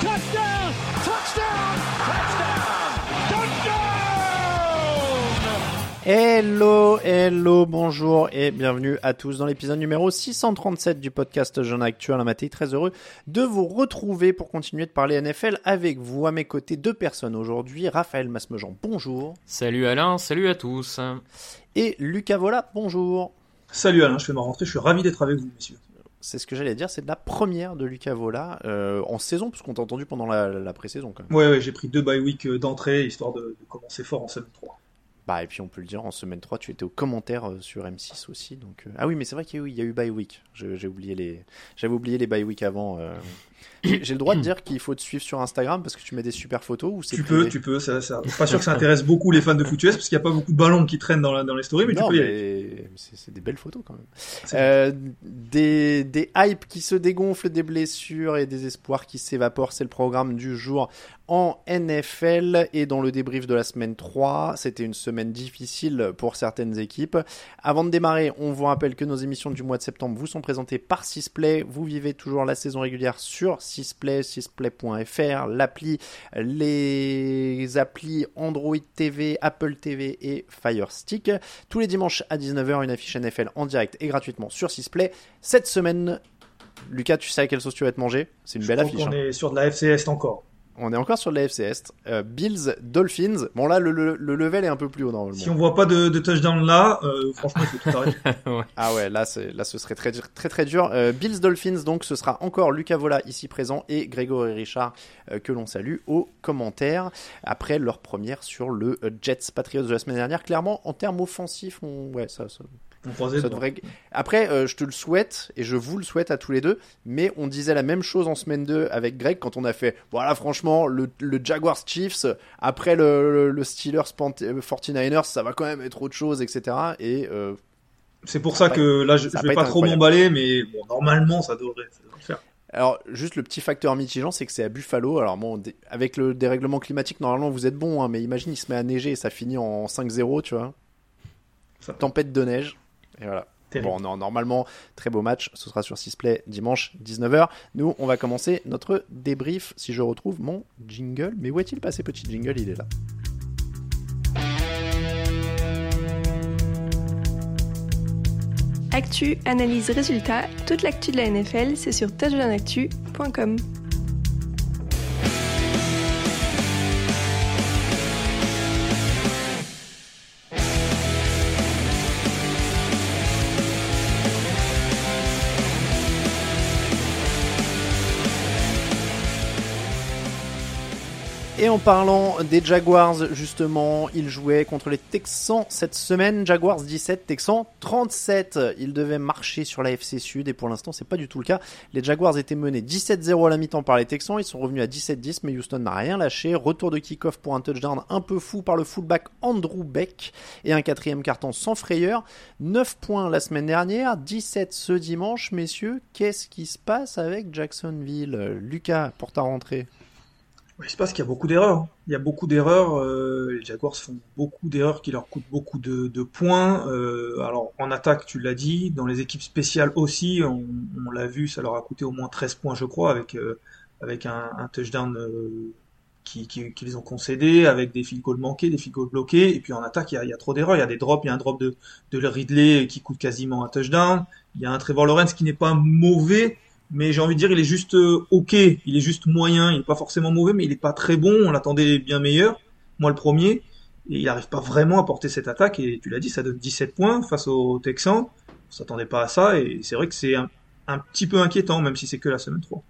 Touchdown. Touchdown. Touchdown. Touchdown. Hello, hello, bonjour et bienvenue à tous dans l'épisode numéro 637 du podcast Jeune Actuel. Maté, très heureux de vous retrouver pour continuer de parler NFL avec vous. À mes côtés, deux personnes aujourd'hui. Raphaël Masmejean, bonjour. Salut Alain, salut à tous. Et Lucas Vola, bonjour. Salut Alain, je fais ma rentrée, je suis ravi d'être avec vous, messieurs. C'est ce que j'allais dire, c'est la première de Lucas Vola euh, en saison, parce qu'on t'a entendu pendant la, pré-saison même. Ouais, j'ai pris deux bye week euh, d'entrée, histoire de, de commencer fort en semaine 3. Bah, et puis on peut le dire, en semaine 3, tu étais au commentaire euh, sur M6 aussi. Donc, euh, Ah oui, mais c'est vrai qu'il y a eu, il y a eu bye week. Je- J'ai oublié les, j'avais oublié les bye week avant. euh. J'ai le droit de dire qu'il faut te suivre sur Instagram parce que tu mets des super photos ou Tu peux, tu peux, ça, ça, pas sûr que ça intéresse beaucoup les fans de foot US parce qu'il n'y a pas beaucoup de ballons qui traînent dans, la- dans les stories, mais non, tu peux y aller. mais c'est des belles photos quand même. Euh, des, des hypes qui se dégonflent, des blessures et des espoirs qui s'évaporent, c'est le programme du jour en NFL et dans le débrief de la semaine 3. C'était une semaine difficile pour certaines équipes. Avant de démarrer, on vous rappelle que nos émissions du mois de septembre vous sont présentées par Sisplay. Vous vivez toujours la saison régulière sur Sisplay, sisplay.fr, l'appli, les applis Android TV, Apple TV et Fire Stick. Tous les dimanches à 19h, une affiche NFL en direct et gratuitement sur Sisplay. Cette semaine, Lucas, tu sais à quelle sauce tu vas te manger C'est une Je belle affiche. qu'on hein. est sur de la FC Est encore. On est encore sur de la FC Est. Euh, Bills, Dolphins. Bon là, le, le- le level est un peu plus haut normalement. Si on voit pas de, de touchdown là, euh, franchement, il faut tout arrêter. Ah ouais, là, c'est, là, ce serait très très très dur. Euh, Bills Dolphins, donc, ce sera encore Lucas Vola ici présent et Grégory Richard euh, que l'on salue aux commentaires après leur première sur le Jets Patriots de la semaine dernière. Clairement, en termes offensifs, on... ouais, ça, ça devrait. Après, euh, je te le souhaite et je vous le souhaite à tous les deux. Mais on disait la même chose en semaine 2 avec Greg quand on a fait. Voilà, franchement, le, le Jaguars Chiefs après le, le, le Steelers Pant- euh, 49ers, ça va quand même être autre chose, etc. Et euh, C'est pour ça que là, je, va vais pas trop m'emballer, mais bon, normalement, ça devrait, ça devrait faire. Alors, juste le petit facteur mitigant, c'est que c'est à Buffalo. Alors, bon, avec le dérèglement climatique, normalement, vous êtes bon, hein, mais imagine, il se met à neiger et ça finit en 5-0, tu vois. Ça- Tempête de neige. Et voilà. Terrible. Bon, non, normalement, très beau match. Ce sera sur Sisplay dimanche 19h. Nous, on va commencer notre débrief si je retrouve mon jingle. Mais où est-il passé, petit jingle? Il est là. Actu, analyse, résultat, toute l'actu de la NFL, c'est sur touchdownactu.com. Et en parlant des Jaguars, justement, ils jouaient contre les Texans cette semaine. Jaguars 17, Texans 37. Ils devaient marcher sur la FC Sud et pour l'instant, c'est pas du tout le cas. Les Jaguars étaient menés 17-0 à la mi-temps par les Texans. Ils sont revenus à 17-10, mais Houston n'a rien lâché. Retour de kick-off pour un touchdown un peu fou par le fullback Andrew Beck et un quatrième carton sans frayeur. 9 points la semaine dernière, 17 ce dimanche. Messieurs, qu'est-ce qui se passe avec Jacksonville? Lucas, pour ta rentrée il se passe qu'il y a beaucoup d'erreurs. Il y a beaucoup d'erreurs. Euh, les Jaguars font beaucoup d'erreurs qui leur coûtent beaucoup de, points. Euh, alors en attaque, tu l'as dit, dans les équipes spéciales aussi, on, l'a vu, ça leur a coûté au moins 13 points, je crois, avec euh, avec un, touchdown qui, qu'ils ont concédé, avec des field goals manqués, des field goals bloqués. Et puis en attaque, il y a, trop d'erreurs. Il y a des drops. Il y a un drop de, de Ridley qui coûte quasiment un touchdown. Il y a un Trevor Lawrence qui n'est pas mauvais mais j'ai envie de dire, il est juste euh, ok, il est juste moyen, il est pas forcément mauvais, mais il est pas très bon. On l'attendait bien meilleur, moi le premier, et il n'arrive pas vraiment à porter cette attaque. Et tu l'as dit, ça donne 17 points face aux Texans. On s'attendait pas à ça, et c'est vrai que c'est un, un, petit peu inquiétant, même si c'est que la semaine 3.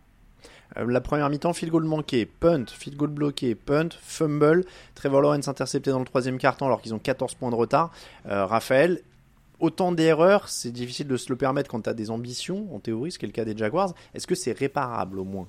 Euh, la première mi-temps, field goal manqué, punt, field goal bloqué, punt, fumble. Trevor Lawrence intercepté dans le troisième quart-temps alors qu'ils ont 14 points de retard. Euh, Raphaël, autant d'erreurs, c'est difficile de se le permettre quand tu as des ambitions, en théorie, ce qui est le cas des Jaguars. Est-ce que c'est réparable au moins?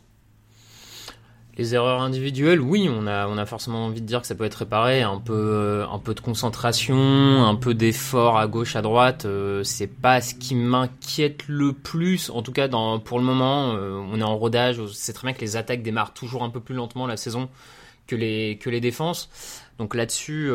Les erreurs individuelles, oui, on a, on a forcément envie de dire que ça peut être réparé. Un peu, euh, un peu de concentration, un peu d'effort à gauche, à droite, euh, c'est pas ce qui m'inquiète le plus. En tout cas, pour le moment, euh, on est en rodage. C'est très bien que les attaques démarrent toujours un peu plus lentement la saison que les, que les défenses. Donc là-dessus,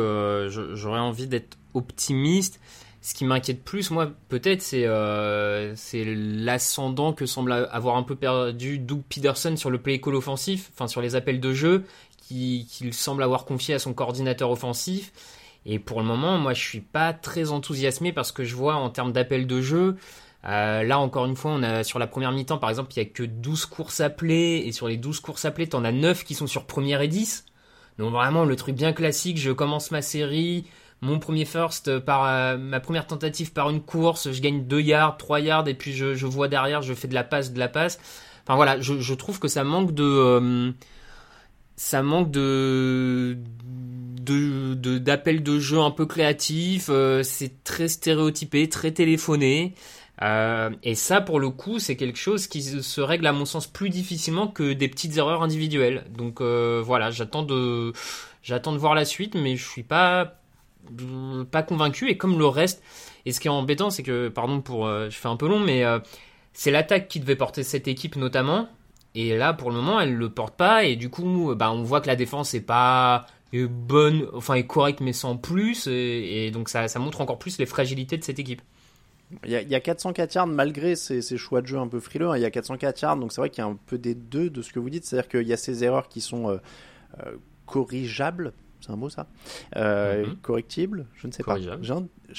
j'aurais envie d'être optimiste. Ce qui m'inquiète plus, moi, peut-être, c'est euh, l'ascendant que semble avoir un peu perdu Doug Peterson sur le play call offensif, enfin sur les appels de jeu, qu'il semble avoir confié à son coordinateur offensif. Et pour le moment, moi, je suis pas très enthousiasmé parce que je vois en termes d'appels de jeu, euh, là, encore une fois, on a sur la première mi-temps, par exemple, il y a que 12 courses appelées, et sur les 12 courses appelées, en as 9 qui sont sur première et 10. Donc vraiment, le truc bien classique, je commence ma série, mon premier first par euh, ma première tentative par une course, je gagne 2 yards, 3 yards, et puis je, vois derrière, je fais de la passe, de la passe. Enfin voilà, je, trouve que ça manque de. Euh, ça manque de de d'appels de, jeu un peu créatifs, euh, c'est très stéréotypé, très téléphoné. et ça, pour le coup, c'est quelque chose qui se règle à mon sens plus difficilement que des petites erreurs individuelles. Donc voilà, j'attends de, j'attends de voir la suite, mais je suis pas pas convaincu. Et comme le reste, et ce qui est embêtant, c'est que, pardon pour, euh, je fais un peu long, mais euh, c'est l'attaque qui devait porter cette équipe notamment. Et là, pour le moment, elle le porte pas. Et du coup, bah, on voit que la défense est pas bonne, enfin est correcte, mais sans plus. Et, donc ça, ça, montre encore plus les fragilités de cette équipe. Il y, a, il y a 404 yards malgré ces, choix de jeu un peu frileux. Hein. il y a 404 yards, donc c'est vrai qu'il y a un peu des deux de ce que vous dites. C'est-à-dire qu'il y a ces erreurs qui sont euh, corrigigeables c'est un mot ça euh, mhm. Correctible Je ne sais pas.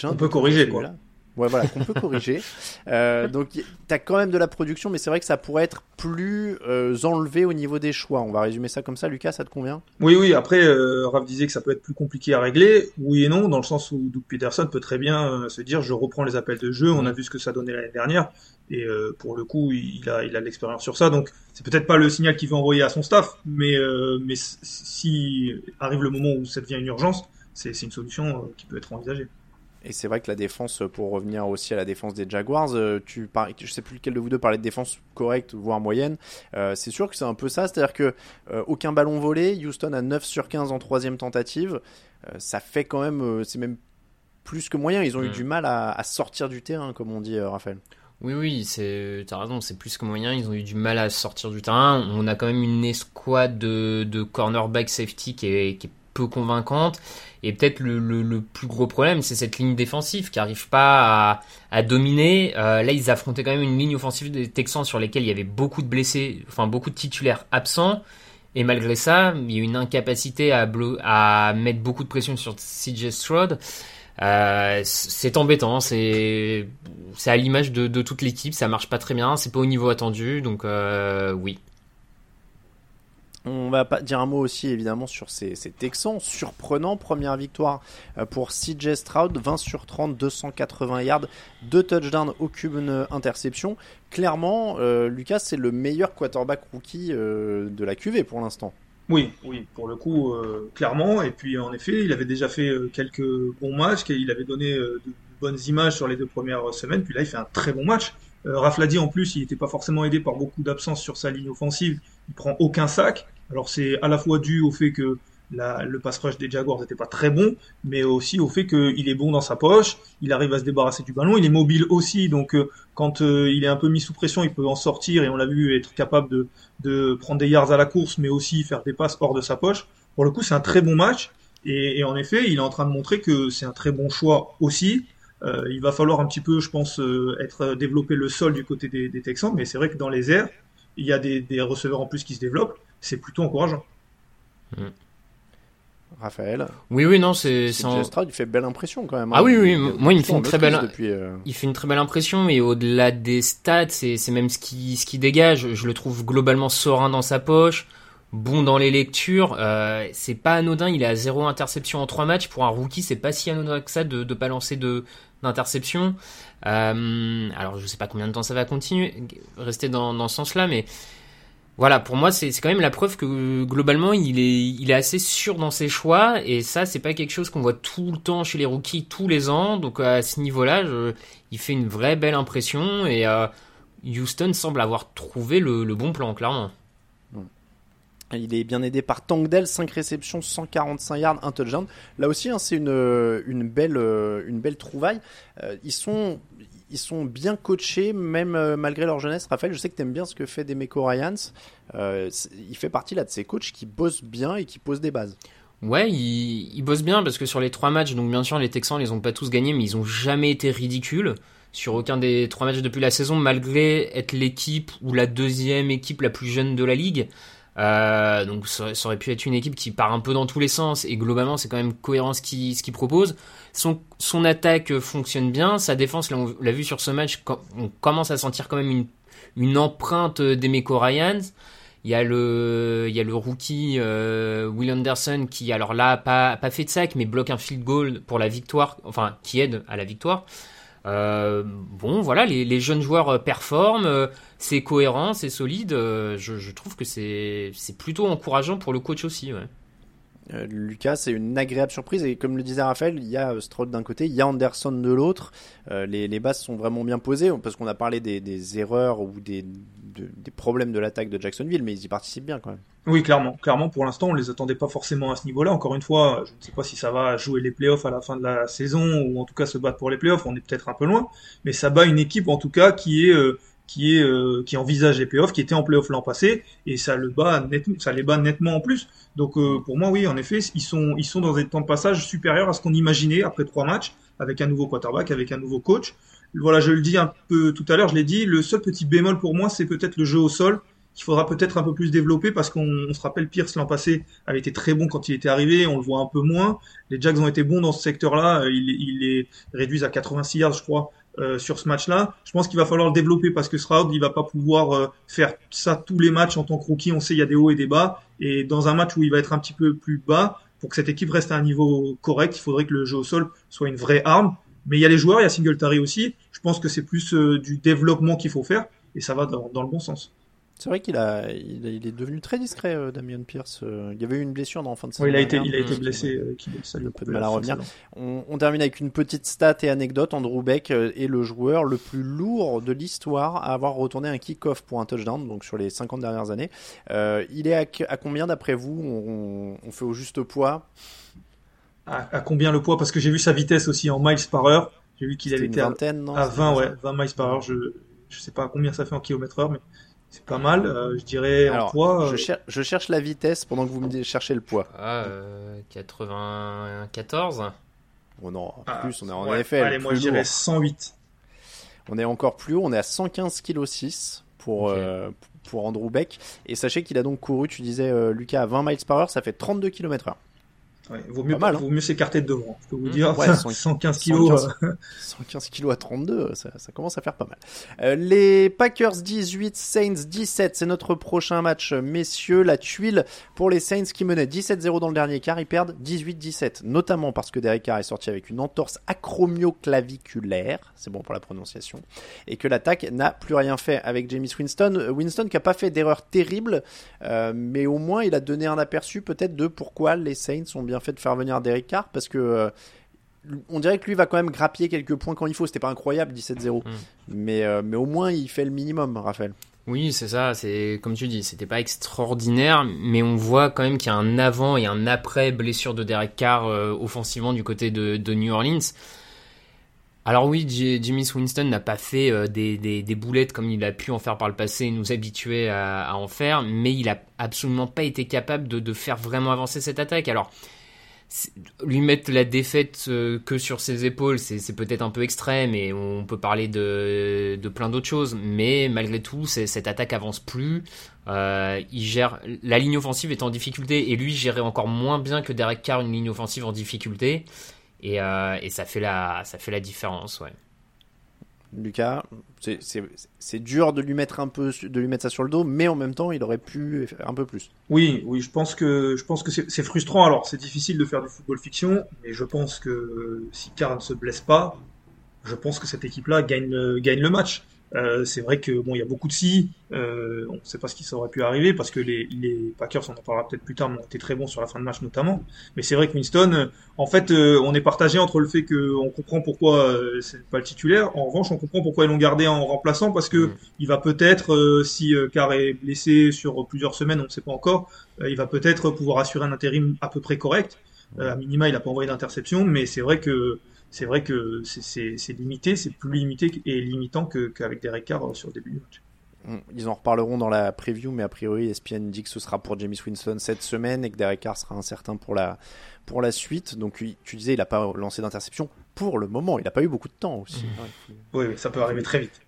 On peut corriger quoi. Ouais, voilà, qu'on peut corriger. Euh, donc, tu as quand même de la production, mais c'est vrai que ça pourrait être plus euh, enlevé au niveau des choix. On va résumer ça comme ça. Lucas, ça te convient? Oui, oui. Après, euh, Raph disait que ça peut être plus compliqué à régler. Oui et non, dans le sens où Doug Peterson peut très bien euh, se dire je reprends les appels de jeu. On a vu ce que ça donnait l'année dernière. Et euh, pour le coup, il a, il a de l'expérience sur ça. Donc, c'est peut-être pas le signal qu'il veut envoyer à son staff, mais, mais si arrive le moment où ça devient une urgence, c'est une solution qui peut être envisagée. Et c'est vrai que la défense, pour revenir aussi à la défense des Jaguars, euh, tu par... je sais plus lequel de vous deux parlait de défense correcte, voire moyenne. Euh, c'est sûr que c'est un peu ça, c'est-à-dire que euh, aucun ballon volé, Houston a 9 sur 15 en troisième tentative. ça fait quand même, c'est même plus que moyen. Ils ont eu mm. du mal à, sortir du terrain, comme on dit, Raphaël. Oui, oui, c'est, t'as raison, c'est plus que moyen. Ils ont eu du mal à sortir du terrain. On a quand même une escouade de, de cornerback safety qui est, qui est peu convaincante. Et peut-être le, plus gros problème, c'est cette ligne défensive qui n'arrive pas à, dominer. Euh, là, ils affrontaient quand même une ligne offensive des Texans sur lesquels il y avait beaucoup de blessés, enfin beaucoup de titulaires absents. Et malgré ça, il y a une incapacité à, mettre beaucoup de pression sur CJ Stroud. Euh, c'est embêtant, c'est à l'image de, toute l'équipe, ça marche pas très bien, c'est pas au niveau attendu, donc euh, oui, on va pas dire un mot aussi évidemment sur ces, Texans. Surprenant, première victoire euh, pour CJ Stroud, 20 sur 30, 280 yards, 2 touchdowns, aucune interception. Clairement, euh, Lucas, c'est le meilleur quarterback rookie euh, de la QV pour l'instant. Oui, oui, pour le coup, euh, clairement. Et puis, en effet, il avait déjà fait euh, quelques bons matchs, il avait donné euh, de, bonnes images sur les deux premières semaines. Puis là, il fait un très bon match. Euh, Rafladi, en plus, il n'était pas forcément aidé par beaucoup d'absence sur sa ligne offensive. Il prend aucun sac. Alors, c'est à la fois dû au fait que le pass rush des Jaguars n'était pas très bon, mais aussi au fait qu'il est bon dans sa poche, il arrive à se débarrasser du ballon, il est mobile aussi, donc euh, quand euh, il est un peu mis sous pression, il peut en sortir et on l'a vu être capable de, prendre des yards à la course, mais aussi faire des passes hors de sa poche. Pour le coup, c'est un très bon match et, et, en effet, il est en train de montrer que c'est un très bon choix aussi. Euh, il va falloir un petit peu, je pense, être développer le sol du côté des, des Texans, mais c'est vrai que dans les airs, il y a des receveurs en plus qui se développent. C'est plutôt encourageant. Mm. Raphaël. Oui, oui, non, c'est. En... il fait belle impression quand même. Ah hein. oui, oui, il, moi il me fait une très belle. Depuis, euh... Il fait une très belle impression, et au-delà des stats, c'est même ce qui, ce qui dégage. Je le trouve globalement serein dans sa poche, bon dans les lectures. Euh, c'est pas anodin. Il a zéro interception en trois matchs pour un rookie. C'est pas si anodin que ça de de pas lancer de d'interception. Euh, alors je sais pas combien de temps ça va continuer, rester dans dans ce sens-là, mais voilà, pour moi, c'est quand même la preuve que globalement, il est, il est assez sûr dans ses choix, et ça, c'est pas quelque chose qu'on voit tout le temps chez les rookies, tous les ans. Donc à ce niveau-là, il fait une vraie belle impression, et euh, Houston semble avoir trouvé le, le, bon plan, clairement. Il est bien aidé par Tangdell, 5 réceptions, 145 yards, un touchdown. Là aussi, hein, c'est une, une, belle, une belle trouvaille. Euh, ils sont ils sont bien coachés, même euh, malgré leur jeunesse. Raphaël, je sais que tu aimes bien ce que fait Demeco Ryans. Euh, il fait partie là de ces coachs qui bossent bien et qui posent des bases. Ouais, ils, bossent bien parce que sur les trois matchs, donc bien sûr les Texans les ont pas tous gagnés, mais ils ont jamais été ridicules sur aucun des trois matchs depuis la saison, malgré être l'équipe ou la deuxième équipe la plus jeune de la ligue. Euh, donc ça, ça, aurait pu être une équipe qui part un peu dans tous les sens et globalement c'est quand même cohérent ce qu'il ce propose. Son, son attaque fonctionne bien, sa défense, là, on l'a vu sur ce match, on commence à sentir quand même une, une empreinte d'Emeco Ryans. Il y a le, il y a le rookie euh, Will Anderson qui, alors là, pas, pas fait de sac, mais bloque un field goal pour la victoire, enfin, qui aide à la victoire. Euh, bon, voilà, les, les, jeunes joueurs performent, euh, c'est cohérent, c'est solide. Euh, je, je, trouve que c'est plutôt encourageant pour le coach aussi. Ouais. Euh, Lucas, c'est une agréable surprise et comme le disait Raphaël, il y a Stroud d'un côté, il y a Anderson de l'autre. Euh, les, les, bases sont vraiment bien posées parce qu'on a parlé des, erreurs ou des, de, des problèmes de l'attaque de Jacksonville, mais ils y participent bien quand même. Oui, clairement. Clairement, pour l'instant, on les attendait pas forcément à ce niveau-là. Encore une fois, je ne sais pas si ça va jouer les playoffs à la fin de la saison ou en tout cas se battre pour les playoffs. On est peut-être un peu loin, mais ça bat une équipe en tout cas qui est euh, qui est euh, qui envisage les playoffs, qui était en playoffs l'an passé, et ça le bat ça les bat nettement en plus. Donc euh, pour moi, oui, en effet, ils sont ils sont dans des temps de passage supérieurs à ce qu'on imaginait après trois matchs, avec un nouveau quarterback, avec un nouveau coach. Voilà, je le dis un peu tout à l'heure, je l'ai dit. Le seul petit bémol pour moi, c'est peut-être le jeu au sol qu'il faudra peut-être un peu plus développer parce qu'on se rappelle Pierce l'an passé avait été très bon quand il était arrivé, on le voit un peu moins. Les Jacks ont été bons dans ce secteur-là, ils, ils les réduisent à 86 yards, je crois, euh, sur ce match-là. Je pense qu'il va falloir le développer parce que Stroud, il va pas pouvoir euh, faire ça tous les matchs en tant que rookie. On sait il y a des hauts et des bas. Et dans un match où il va être un petit peu plus bas, pour que cette équipe reste à un niveau correct, il faudrait que le jeu au sol soit une vraie arme. Mais il y a les joueurs, il y a Singletary aussi. Je pense que c'est plus euh, du développement qu'il faut faire et ça va dans, dans le bon sens. C'est vrai qu'il a, il, il, est devenu très discret, euh, Damien Pierce. Euh, il y avait eu une blessure dans la fin de saison. Oui, il a été, il a été blessé. Euh, qui, ça lui a un peu de mal à revenir. On, on, termine avec une petite stat et anecdote. Andrew Beck est le joueur le plus lourd de l'histoire à avoir retourné un kick-off pour un touchdown, donc sur les 50 dernières années. Euh, il est à, à combien d'après vous? On, on, fait au juste poids? À, à, combien le poids? Parce que j'ai vu sa vitesse aussi en miles par heure. J'ai vu qu'il avait été non, à 20, ouais, 20 miles par heure. Je, je sais pas combien ça fait en kilomètre heure, mais c'est pas mal, euh, je dirais Alors, en poids. Je, cher je, cherche la vitesse pendant que vous me cherchez le poids. Ah, euh, 94 Oh non, ah, plus, on est en ouais. Allez, moi je dirais 108. On est encore plus haut, on est à 115 kg 6 pour, okay. euh, pour Andrew Beck. Et sachez qu'il a donc couru, tu disais euh, Lucas, à 20 miles par heure, ça fait 32 km heure. Ouais, vaut mieux, Pas mal, hein. vaut mieux s'écarter de devant. Je peux vous Mmh. dire, Ouais, 115 kilos. 115. euh, 115 kilos à 32, ça, ça commence à faire pas mal. Euh, les Packers 18, Saints 17, c'est notre prochain match, messieurs. La tuile pour les Saints qui menaient 17-0 dans le dernier quart, ils perdent 18-17, notamment parce que Derek Carr est sorti avec une entorse acromioclaviculaire, c'est bon pour la prononciation, et que l'attaque n'a plus rien fait avec James Winston. Winston qui a pas fait d'erreur terrible, euh, mais au moins il a donné un aperçu peut-être de pourquoi les Saints ont bien fait de faire venir Derek Carr, parce que euh, on dirait que lui va quand même grappiller quelques points quand il faut. C'était pas incroyable 17-0, mais, euh, mais au moins il fait le minimum, Raphaël. Oui, c'est ça. C'est comme tu dis, c'était pas extraordinaire, mais on voit quand même qu'il y a un avant et un après blessure de Derek Carr euh, offensivement du côté de, de New Orleans. Alors oui, J- Jimmy Winston n'a pas fait euh, des, des, des boulettes comme il a pu en faire par le passé et nous habituer à, à en faire, mais il a absolument pas été capable de, de faire vraiment avancer cette attaque. Alors lui mettre la défaite euh, que sur ses épaules, c'est peut-être un peu extrême et on peut parler de, de plein d'autres choses, mais malgré tout, cette attaque avance plus. Euh, il gère la ligne offensive est en difficulté et lui gérait encore moins bien que Derek Carr une ligne offensive en difficulté et, euh, et ça fait la ça fait la différence, ouais. Lucas, c'est- dur de lui mettre un peu, de lui mettre ça sur le dos, mais en même temps, il aurait pu faire un peu plus. Oui, oui, je pense que je pense que c'est frustrant. Alors, c'est difficile de faire du football fiction, mais je pense que si Carr ne se blesse pas, je pense que cette équipe-là gagne le match. Euh, c'est vrai que bon, il y a beaucoup de si. Euh, on ne sait pas ce qui aurait pu arriver parce que les, les Packers, on en parlera peut-être plus tard, mais ont été très bons sur la fin de match notamment. Mais c'est vrai que Winston, euh, en fait, euh, on est partagé entre le fait qu'on comprend pourquoi euh, c'est pas le titulaire. En revanche, on comprend pourquoi ils l'ont gardé en remplaçant parce que Mm. il va peut-être, euh, si euh, Carr est blessé sur plusieurs semaines, on ne sait pas encore, euh, il va peut-être pouvoir assurer un intérim à peu près correct. Euh, à minima, il n'a pas envoyé d'interception, mais c'est vrai que c'est vrai que c'est- limité, c'est plus limité et limitant que- qu'avec Derek Carr euh, sur le début du match. Mm. Ils en reparleront dans la preview, mais a priori, ESPN dit que ce sera pour James Winston cette semaine et que Derek Carr sera incertain pour la, pour la suite. Donc, tu disais, il n'a pas lancé d'interception pour le moment. Il n'a pas eu beaucoup de temps aussi. Ouais. Oui, oui, ça peut arriver très vite.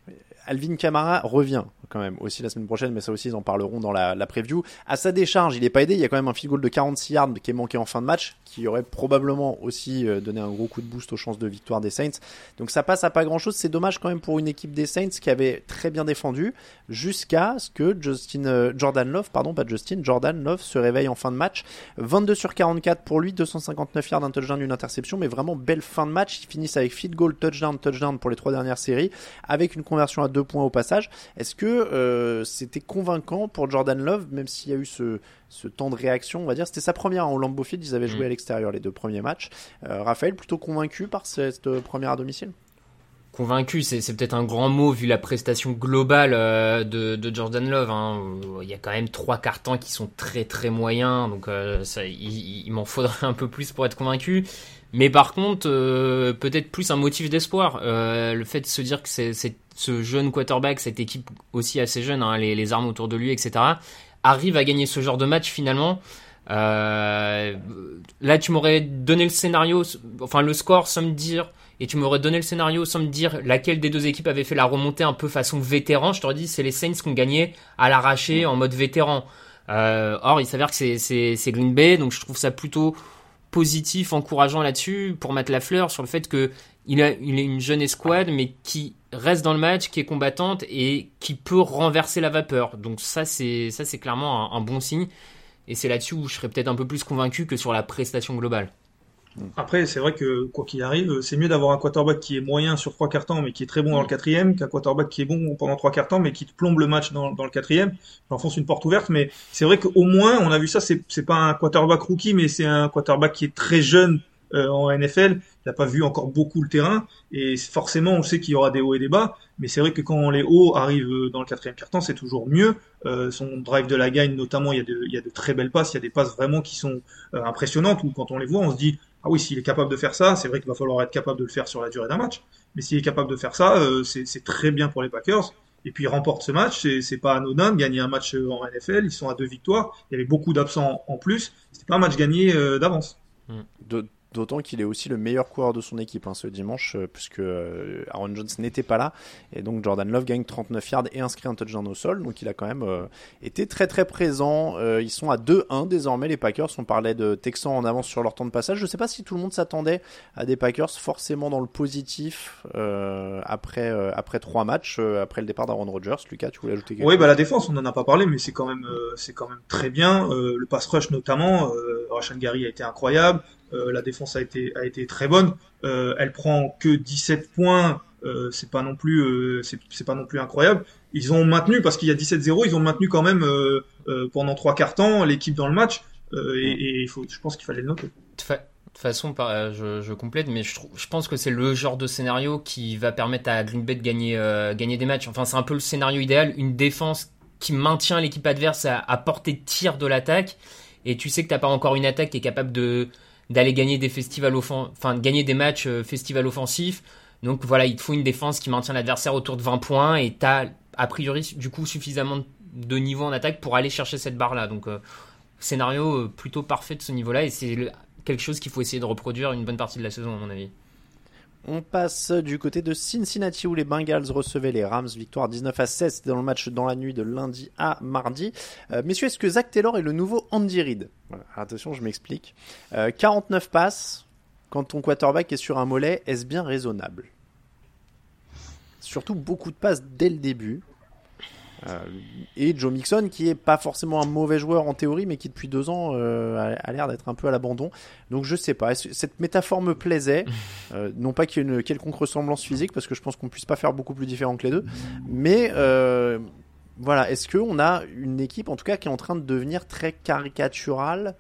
Alvin Kamara revient quand même aussi la semaine prochaine, mais ça aussi ils en parleront dans la, la preview. À sa décharge, il est pas aidé, il y a quand même un field goal de 46 yards qui est manqué en fin de match, qui aurait probablement aussi euh, donné un gros coup de boost aux chances de victoire des Saints. Donc ça passe à pas grand chose, c'est dommage quand même pour une équipe des Saints qui avait très bien défendu, jusqu'à ce que Justin, euh, Jordan Love, pardon pas Justin, Jordan Love se réveille en fin de match. 22 sur 44 pour lui, 259 yards, un touchdown, une interception, mais vraiment belle fin de match. Ils finissent avec field goal, touchdown, touchdown pour les trois dernières séries, avec une conversion à deux points au passage. Est-ce que euh, c'était convaincant pour Jordan Love, même s'il y a eu ce, ce temps de réaction, on va dire, c'était sa première en Lambeau Field, ils avaient joué Mm. à l'extérieur les deux premiers matchs. Euh, Raphaël, plutôt convaincu par cette euh, première à domicile? Convaincu, c'est c'est peut-être un grand mot vu la prestation globale euh, de, de Jordan Love. hein. Il y a quand même trois cartons qui sont très très moyens, donc euh, ça, il, il m'en faudrait un peu plus pour être convaincu. Mais par contre, euh, peut-être plus un motif d'espoir. Euh, le fait de se dire que c'est ce jeune quarterback, cette équipe aussi assez jeune, hein, les, armes autour de lui, etc., arrive à gagner ce genre de match finalement. Euh, là, tu m'aurais donné le scénario, enfin le score sans me dire, et tu m'aurais donné le scénario sans me dire laquelle des deux équipes avait fait la remontée un peu façon vétéran. Je t'aurais dit c'est les Saints qui ont gagné à l'arraché en mode vétéran. Or, il s'avère que c'est Green Bay, donc je trouve ça plutôt positif, encourageant là-dessus pour mettre la fleur sur le fait que il a, il est une jeune escouade, mais qui reste dans le match, qui est combattante et qui peut renverser la vapeur. Donc ça, c'est ça, c'est clairement un bon signe. Et c'est là-dessus où je serais peut-être un peu plus convaincu que sur la prestation globale. Après, c'est vrai que quoi qu'il arrive, c'est mieux d'avoir un quarterback qui est moyen sur trois quarts temps, mais qui est très bon dans le quatrième, qu'un quarterback qui est bon pendant trois quarts temps, mais qui te plombe le match dans, dans le quatrième. J'enfonce une porte ouverte, mais c'est vrai qu'au moins, on a vu ça, c'est c'est pas un quarterback rookie, mais c'est un quarterback qui est très jeune euh, en NFL. Il n'a pas vu encore beaucoup le terrain, et forcément, on sait qu'il y aura des hauts et des bas, mais c'est vrai que quand les hauts arrivent dans le quatrième quart temps, c'est toujours mieux. Euh, son drive de la gagne, notamment, il y, a de, il y a de très belles passes, il y a des passes vraiment qui sont euh, impressionnantes, où quand on les voit, on se dit, ah oui, s'il est capable de faire ça, c'est vrai qu'il va falloir être capable de le faire sur la durée d'un match. Mais s'il est capable de faire ça, euh, c'est très bien pour les Packers. Et puis il remporte ce match, c'est pas anodin de gagner un match euh, en NFL. Ils sont à deux victoires. Il y avait beaucoup d'absents en plus. C'était pas un match gagné euh, d'avance. D'autant qu'il est aussi le meilleur coureur de son équipe hein, ce dimanche, euh, puisque euh, Aaron Jones n'était pas là. Et donc Jordan Love gagne 39 yards et inscrit un touchdown au sol. Donc il a quand même euh, été très très présent. ils sont à 2-1 désormais, les Packers. On parlait de Texans en avance sur leur temps de passage. Je ne sais pas si tout le monde s'attendait à des Packers forcément dans le positif après, après trois matchs, après le départ d'Aaron Rodgers. Lucas, tu voulais ajouter quelque oui, chose Oui, bah, la défense, on n'en a pas parlé, mais c'est quand même, c'est quand même très bien. le pass rush notamment, Rashan Gary a été incroyable. Euh, la défense a été, très bonne. Euh, elle prend que 17 points. Euh, c'est pas non plus pas non plus incroyable. Ils ont maintenu parce qu'il y a 17-0, ils ont maintenu quand même pendant trois quarts temps l'équipe dans le match et, je pense qu'il fallait le noter. De toute façon, je, je, complète, mais je, pense que c'est le genre de scénario qui va permettre à Green Bay de gagner, gagner des matchs. Enfin, c'est un peu le scénario idéal, une défense qui maintient l'équipe adverse à, à portée de tir de l'attaque, et tu sais que t'as pas encore une attaque qui est capable de, d'aller gagner des festivals enfin gagner matchs euh, festival offensifs. Donc voilà, il te faut une défense qui maintient l'adversaire autour de 20 points et tu as a priori du coup suffisamment de niveau en attaque pour aller chercher cette barre là. Donc euh, scénario euh, plutôt parfait de ce niveau-là et c'est quelque chose qu'il faut essayer de reproduire une bonne partie de la saison à mon avis. On passe du côté de Cincinnati où les Bengals recevaient les Rams, victoire 19 à 16 dans le match dans la nuit de lundi à mardi. Euh, messieurs, est-ce que Zach Taylor est le nouveau Andy Reid? Attention, je m'explique. 49 euh, passes, quand ton quarterback est sur un mollet, est-ce bien raisonnable? Surtout beaucoup de passes dès le début. Euh, et Joe Mixon, qui est pas forcément un mauvais joueur en théorie, mais qui depuis deux ans euh, a, l'air d'être un peu à l'abandon. Donc je sais pas. Cette métaphore me plaisait, euh, non pas qu'il y ait une quelconque ressemblance physique, parce que je pense qu'on puisse pas faire beaucoup plus différent que les deux. Mais voilà, est-ce qu'on a une équipe, en tout cas, qui est en train de devenir très caricaturale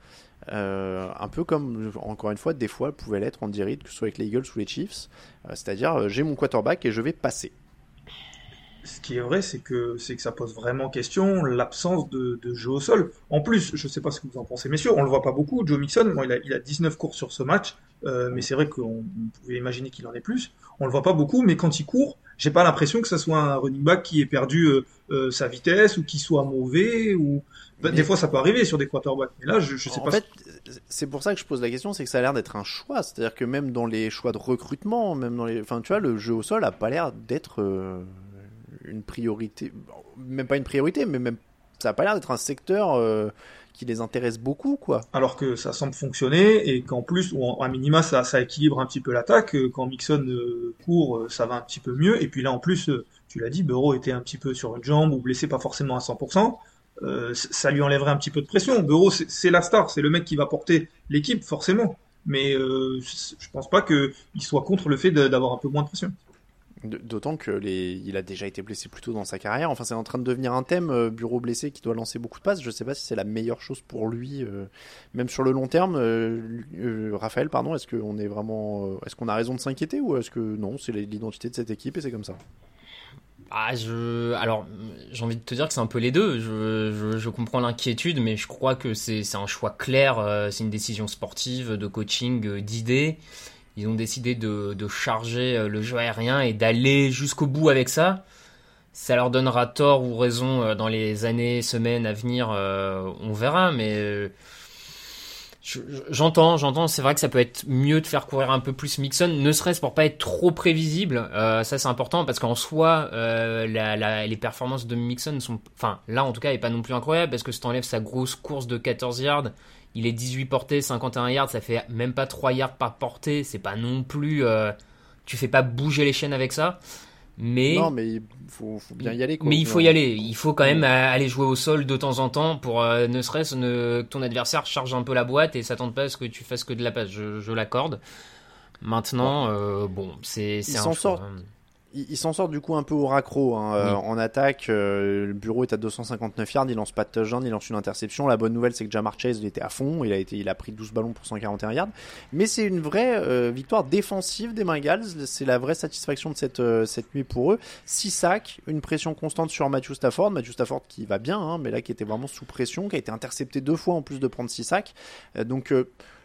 un peu comme, encore une fois, des fois, pouvait l'être en direct, que ce soit avec les Eagles ou les Chiefs. C'est-à-dire, j'ai mon quarterback et je vais passer ce qui est vrai, c'est que, c'est que ça pose vraiment question l'absence de, jeu au sol. En plus, je ne sais pas ce que vous en pensez, messieurs, on le voit pas beaucoup. Joe Mixon, il, a, il a 19 courses sur ce match, euh, mais c'est vrai qu'on pouvait imaginer qu'il en ait plus. On le voit pas beaucoup, mais quand il court, j'ai pas l'impression que ça soit un running back qui ait perdu euh, euh, sa vitesse ou qui soit mauvais ou bah, des fois ça peut arriver sur des quarterbacks. Mais là, je, je sais en pas. En fait, c'est pour ça que je pose la question, c'est que ça a l'air d'être un choix. C'est-à-dire que même dans les choix de recrutement, même dans les, enfin, tu vois, le jeu au sol a pas l'air d'être une priorité, même pas une priorité, mais même ça n'a pas l'air d'être un secteur euh, qui les intéresse beaucoup, quoi. Alors que ça semble fonctionner et qu'en plus, ou à minima, ça, ça équilibre un petit peu l'attaque. Euh, quand Mixon euh, court, ça va un petit peu mieux. Et puis là, en plus, tu l'as dit, Bureau était un petit peu sur une jambe ou blessé pas forcément à 100%. ça lui enlèverait un petit peu de pression. Bureau, c'est la star, c'est le mec qui va porter l'équipe, forcément. Mais je pense pas qu'il soit contre le fait d'avoir un peu moins de pression. D'autant que il a déjà été blessé plus tôt dans sa carrière. Enfin, c'est en train de devenir un thème, euh, bureau blessé qui doit lancer beaucoup de passes. Je ne sais pas si c'est la meilleure chose pour lui, euh, même sur le long terme. Euh, Raphaël, pardon, est-ce qu'on est vraiment, est-ce qu'on a raison de s'inquiéter ou est-ce que non, c'est l'identité de cette équipe et c'est comme ça? Ah, je... Alors, j'ai envie de te dire que c'est un peu les deux. Je, je, comprends l'inquiétude, mais je crois que c'est un choix clair. C'est une décision sportive, de coaching, d'idées ils ont décidé de, charger euh, le jeu aérien et d'aller jusqu'au bout avec ça. Ça leur donnera tort ou raison euh, dans les années, semaines à venir, euh, on verra, mais j'entends, j'entends, c'est vrai que ça peut être mieux de faire courir un peu plus Mixon, ne serait-ce pour pas être trop prévisible. ça c'est important parce qu'en soi, les performances de Mixon sont, enfin là en tout cas, est pas non plus incroyable parce que si t'enlèves sa grosse course de 14 yards, il est 18 portées, 51 yards, ça fait même pas 3 yards par portée, c'est pas non plus. Euh, tu fais pas bouger les chaînes avec ça. Mais, non, mais il faut, bien y aller. mais il faut y aller. Il faut quand même aller jouer au sol de temps en temps pour euh, ne serait-ce que ton adversaire charge un peu la boîte et s'attende pas à ce que tu fasses que de la passe. Je, l'accorde. Maintenant, bon, euh, c'est un choix, hein il, s'en sort du coup un peu au raccro. Hein. Euh, en attaque, euh, le bureau est à 259 yards, il lance pas de touchdown, il lance une interception. La bonne nouvelle, c'est que Jamar Chase il était à fond, il a, été, il a pris 12 ballons pour 141 yards. Mais c'est une vraie euh, victoire défensive des Bengals, c'est la vraie satisfaction de cette, cette nuit pour eux. 6 sacs, une pression constante sur Matthew Stafford, Matthew Stafford qui va bien, hein, mais là qui était vraiment sous pression, qui a été intercepté deux fois en plus de prendre 6 sacs. donc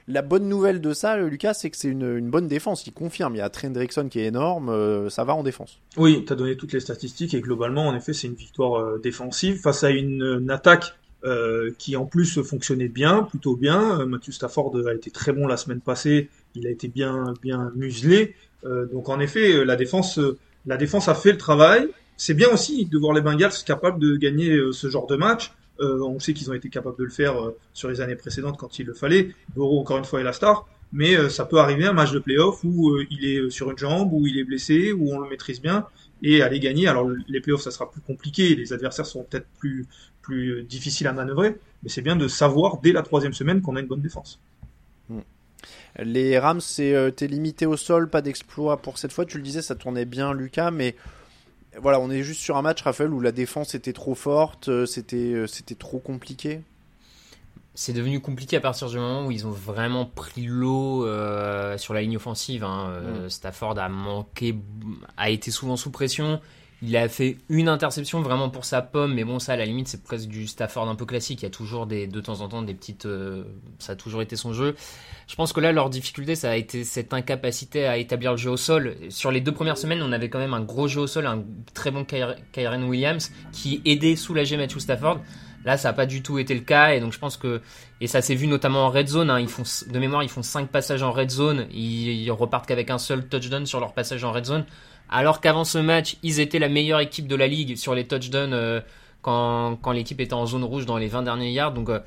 la bonne nouvelle de ça, Lucas, c'est que c'est une, bonne défense. Il confirme. Il y a Trent qui est énorme. Euh, ça va en défense. Oui, tu as donné toutes les statistiques et globalement, en effet, c'est une victoire euh, défensive face à une, attaque euh, qui en plus fonctionnait bien, plutôt bien. Matthew Stafford a été très bon la semaine passée il a été bien, bien muselé. donc en effet, la défense, la défense a fait le travail. C'est bien aussi de voir les Bengals capables de gagner ce genre de match. On sait qu'ils ont été capables de le faire sur les années précédentes quand il le fallait. Burrow encore une fois est la star mais euh, ça peut arriver un match de playoff où euh, il est sur une jambe, où il est blessé, où on le maîtrise bien et aller gagner. Alors les playoffs, ça sera plus compliqué, les adversaires seront peut-être plus plus difficiles à manœuvrer, mais c'est bien de savoir dès la troisième semaine qu'on a une bonne défense. Hmm. Les Rams, c'est euh, limité au sol, pas d'exploit pour cette fois. Tu le disais, ça tournait bien, Lucas, mais voilà, on est juste sur un match, Raphaël, où la défense était trop forte, c'était c'était trop compliqué c'est devenu compliqué à partir du moment où ils ont vraiment pris l'eau euh, sur la ligne offensive. Hein. Euh, mm. Stafford a manqué, a été souvent sous pression. Il a fait une interception vraiment pour sa pomme, mais bon, ça à la limite, c'est presque du Stafford un peu classique. Il y a toujours des, de temps en temps des petites. Euh, ça a toujours été son jeu. Je pense que là, leur difficulté, ça a été cette incapacité à établir le jeu au sol. Sur les deux premières semaines, on avait quand même un gros jeu au sol, un très bon Kyren Williams qui aidait, soulager Matthew Stafford. Là, ça n'a pas du tout été le cas, et donc je pense que et ça s'est vu notamment en red zone. Hein, ils font de mémoire, ils font 5 passages en red zone, ils, repartent qu'avec un seul touchdown sur leur passage en red zone, alors qu'avant ce match, ils étaient la meilleure équipe de la ligue sur les touchdowns euh, quand, l'équipe était en zone rouge dans les 20 derniers yards. Donc euh,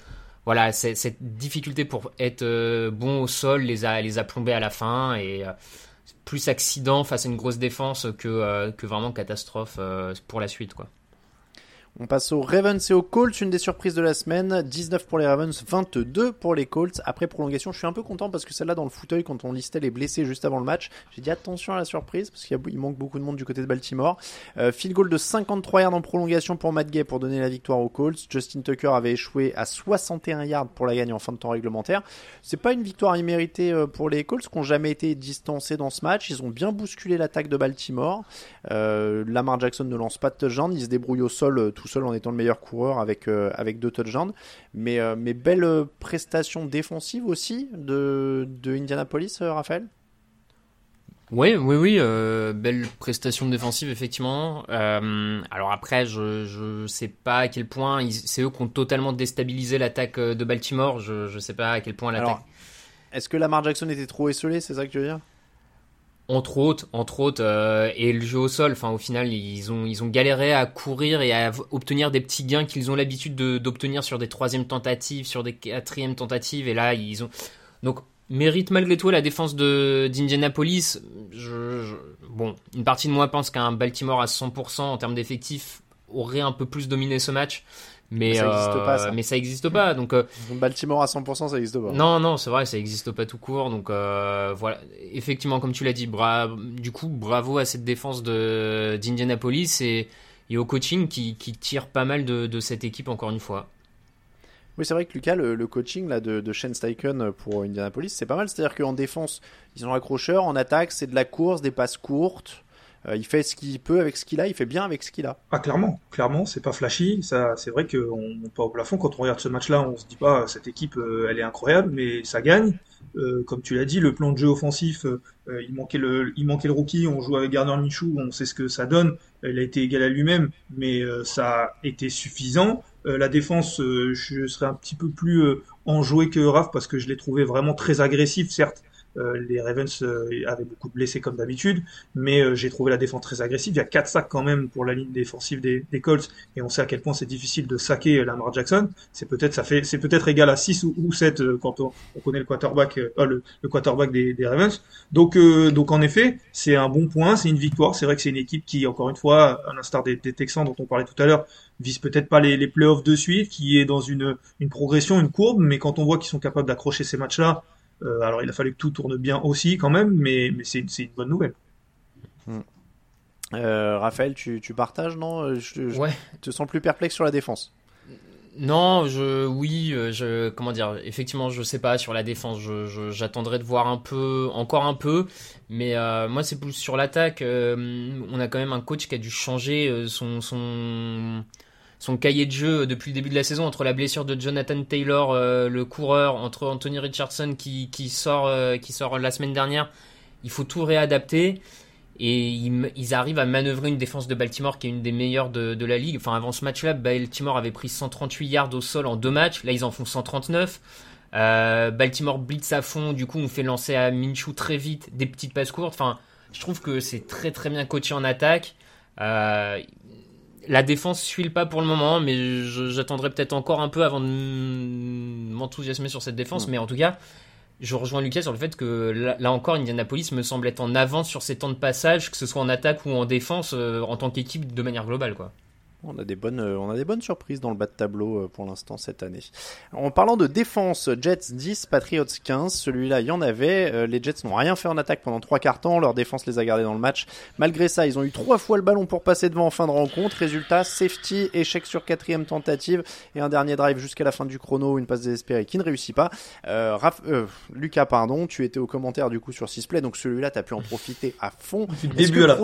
voilà, cette difficulté pour être euh, bon au sol les a les a plombés à la fin et plus accident face à une grosse défense que, que vraiment catastrophe pour la suite quoi. On passe aux Ravens et aux Colts, une des surprises de la semaine. 19 pour les Ravens, 22 pour les Colts. Après prolongation, je suis un peu content parce que celle-là, dans le fauteuil, quand on listait les blessés juste avant le match, j'ai dit attention à la surprise parce qu'il manque beaucoup de monde du côté de Baltimore. Euh, field goal de 53 yards en prolongation pour Matt Gay pour donner la victoire aux Colts. Justin Tucker avait échoué à 61 yards pour la gagne en fin de temps réglementaire. C'est pas une victoire imméritée euh, pour les Colts qui ont jamais été distancés dans ce match. Ils ont bien bousculé l'attaque de Baltimore. Euh, Lamar Jackson ne lance pas de touchdown, il se débrouille au sol euh, tout seul en étant le meilleur coureur avec, euh, avec deux touchdowns. Mais, euh, mais belle euh, prestation défensive aussi de, de Indianapolis, Raphaël? Oui, oui, oui, belle prestation défensive effectivement. alors après, je ne sais pas à quel point c'est eux qui ont totalement déstabilisé l'attaque de Baltimore. Je ne sais pas à quel point l'attaque. Est-ce que Lamar Jackson était trop esselé, c'est ça que tu veux dire? Entre autres, entre autres, euh, et le jeu au sol. Enfin, au final, ils ont ils ont galéré à courir et à obtenir des petits gains qu'ils ont l'habitude d'obtenir sur des troisièmes tentatives, sur des quatrièmes tentatives. Et là, ils ont donc mérite malgré tout la défense de d'Indianapolis. Bon, une partie de moi pense qu'un Baltimore à 100% en termes d'effectifs aurait un peu plus dominé ce match. Mais, ça n'existe pas, ça. Mais ça existe pas. Donc, euh, Baltimore à 100%, ça n'existe pas. Non, non, c'est vrai, ça n'existe pas tout court. Donc, euh, voilà. Effectivement, comme tu l'as dit, bra... du coup, bravo à cette défense de... d'Indianapolis et... et au coaching qui, qui tire pas mal de... de cette équipe, encore une fois. Oui, c'est vrai que Lucas, le, coaching là, de, de Shane Steichen pour Indianapolis, c'est pas mal. C'est-à-dire qu'en défense, ils ont accrocheur, en attaque, c'est de la course, des passes courtes. Euh, il fait ce qu'il peut avec ce qu'il a, il fait bien avec ce qu'il a. Ah clairement, clairement, c'est pas flashy. Ça, c'est vrai qu'on monte pas au plafond quand on regarde ce match-là. On se dit pas cette équipe, euh, elle est incroyable, mais ça gagne. Euh, comme tu l'as dit, le plan de jeu offensif, il manquait le, il manquait le rookie. On joue avec Gardner Minshew, on sait ce que ça donne. Il a été égal à lui-même, mais ça a été suffisant. la défense, je serais un petit peu plus enjoué que Raph parce que je l'ai trouvé vraiment très agressif, certes. Euh, les Ravens euh, avaient beaucoup de blessés comme d'habitude, mais euh, j'ai trouvé la défense très agressive. Il y a quatre sacs quand même pour la ligne défensive des, Colts, et on sait à quel point c'est difficile de saquer Lamar Jackson. C'est peut-être ça fait c'est peut-être égal à 6 ou, 7 quand on, connaît le quarterback le, quarterback des, Ravens. Donc donc en effet, c'est un bon point, c'est une victoire. C'est vrai que c'est une équipe qui encore une fois, à l'instar des, Texans dont on parlait tout à l'heure, vise peut-être pas les, les playoffs de suite, qui est dans une, une progression, une courbe, mais quand on voit qu'ils sont capables d'accrocher ces matchs-là euh, alors il a fallu que tout tourne bien aussi quand même, mais, mais c'est une bonne nouvelle. Hmm. Euh, Raphaël, tu, partages, non? Je, ouais. te sens plus perplexe sur la défense non, je, oui, euh, je, comment dire, effectivement, je sais pas sur la défense. J'attendrai de voir un peu, encore un peu, mais moi c'est plus sur l'attaque. on a quand même un coach qui a dû changer son, son, son cahier de jeu depuis le début de la saison entre la blessure de Jonathan Taylor, euh, le coureur, entre Anthony Richardson qui, qui, sort, euh, qui sort la semaine dernière. Il faut tout réadapter. Et ils, arrivent à manœuvrer une défense de Baltimore qui est une des meilleures de, la ligue. Enfin, avant ce match-là, Baltimore avait pris 138 yards au sol en deux matchs. Là, ils en font 139. Euh, Baltimore blitz à fond, du coup on fait lancer à Minshew très vite des petites passes courtes. Enfin, je trouve que c'est très très bien coaché en attaque. La défense suit le pas pour le moment, mais j'attendrai peut-être encore un peu avant de m'enthousiasmer sur cette défense. Mais en tout cas, je rejoins Lucas sur le fait que là, encore, Indianapolis me semble être en avance sur ses temps de passage, que ce soit en attaque ou en défense, euh, en tant qu'équipe de manière globale. quoi. On a des bonnes, euh, on a des bonnes surprises dans le bas de tableau euh, pour l'instant cette année. En parlant de défense, Jets 10, Patriots 15. Celui-là, il y en avait. Euh, les Jets n'ont rien fait en attaque pendant trois quarts temps. Leur défense les a gardés dans le match. Malgré ça, ils ont eu trois fois le ballon pour passer devant en fin de rencontre. Résultat, safety, échec sur quatrième tentative et un dernier drive jusqu'à la fin du chrono, une passe désespérée qui ne réussit pas. Lucas, pardon, tu étais au commentaire du coup sur Sisplay, donc celui-là, tu as pu en profiter à fond. Début à la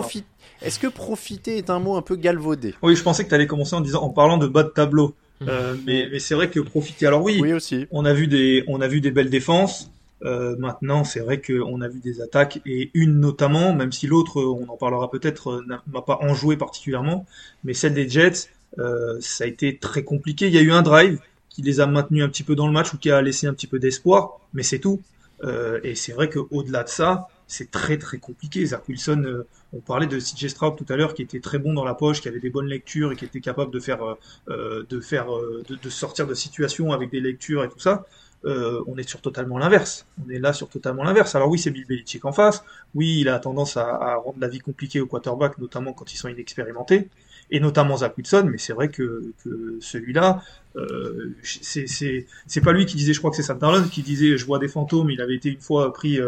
Est-ce que profiter est un mot un peu galvaudé? Oui, je pensais que allait commencer en disant, en parlant de bas de tableau. Mhm. Euh, mais, mais c'est vrai que profiter. Alors oui, oui aussi. on a vu des, on a vu des belles défenses. Euh, maintenant, c'est vrai qu'on a vu des attaques et une notamment, même si l'autre, on en parlera peut-être, euh, n'a pas enjoué particulièrement, mais celle des Jets, euh, ça a été très compliqué. Il y a eu un drive qui les a maintenus un petit peu dans le match ou qui a laissé un petit peu d'espoir, mais c'est tout. Euh, et c'est vrai qu'au-delà de ça, c'est très très compliqué. Zach Wilson, euh, on parlait de CJ Stroud tout à l'heure, qui était très bon dans la poche, qui avait des bonnes lectures et qui était capable de faire, euh, euh, de faire, de, sortir de situations avec des lectures et tout ça. on est sur totalement l'inverse. On est là sur totalement l'inverse. Alors oui, c'est Bill Belichick en face. Oui, il a tendance à, rendre la vie compliquée aux quarterbacks, notamment quand ils sont inexpérimentés, et notamment Zach Wilson. Mais c'est vrai que, celui-là, euh, c'est pas lui qui disait, je crois que c'est Sam Darnold qui disait, je vois des fantômes. Il avait été une fois pris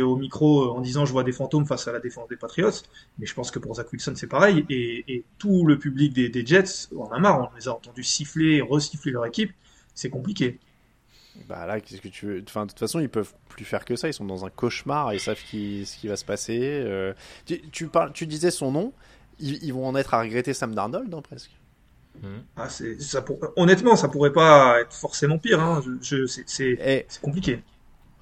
au micro en disant je vois des fantômes face à la défense des Patriots, mais je pense que pour Zach Wilson c'est pareil, et, tout le public des, Jets on a marre, on les a entendus siffler, resiffler leur équipe, c'est compliqué. Bah là, qu'est-ce que tu veux? Enfin, de toute façon, ils peuvent plus faire que ça. Ils sont dans un cauchemar. Ils savent qui, ce qui va se passer. Euh, tu, parles, tu disais son nom. Ils, vont en être à regretter Sam Darnold, hein, presque. Mmh. Ah, ça Honnêtement, ça pourrait pas être forcément pire. Hein. Je, c'est compliqué.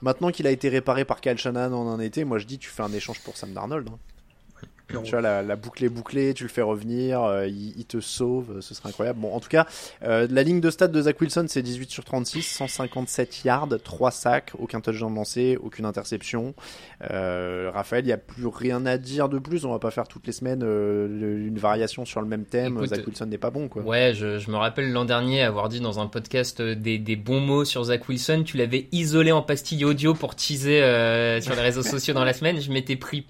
Maintenant qu'il a été réparé par Kyle Shanahan en un été, moi je dis tu fais un échange pour Sam Darnold. Hein. Tu vois, la, la, boucle est bouclée, tu le fais revenir, euh, il, te sauve, ce serait incroyable. Bon, en tout cas, euh, la ligne de stade de Zach Wilson, c'est 18 sur 36, 157 yards, 3 sacs, aucun touchdown lancé, aucune interception. Euh, Raphaël, il n'y a plus rien à dire de plus, on va pas faire toutes les semaines une variation sur le même thème. Zach Wilson n'est pas bon, quoi. Ouais, je, je me rappelle l'an dernier avoir dit dans un podcast des, des, bons mots sur Zach Wilson, tu l'avais isolé en pastille audio pour teaser sur les réseaux sociaux dans la semaine, je m'étais pris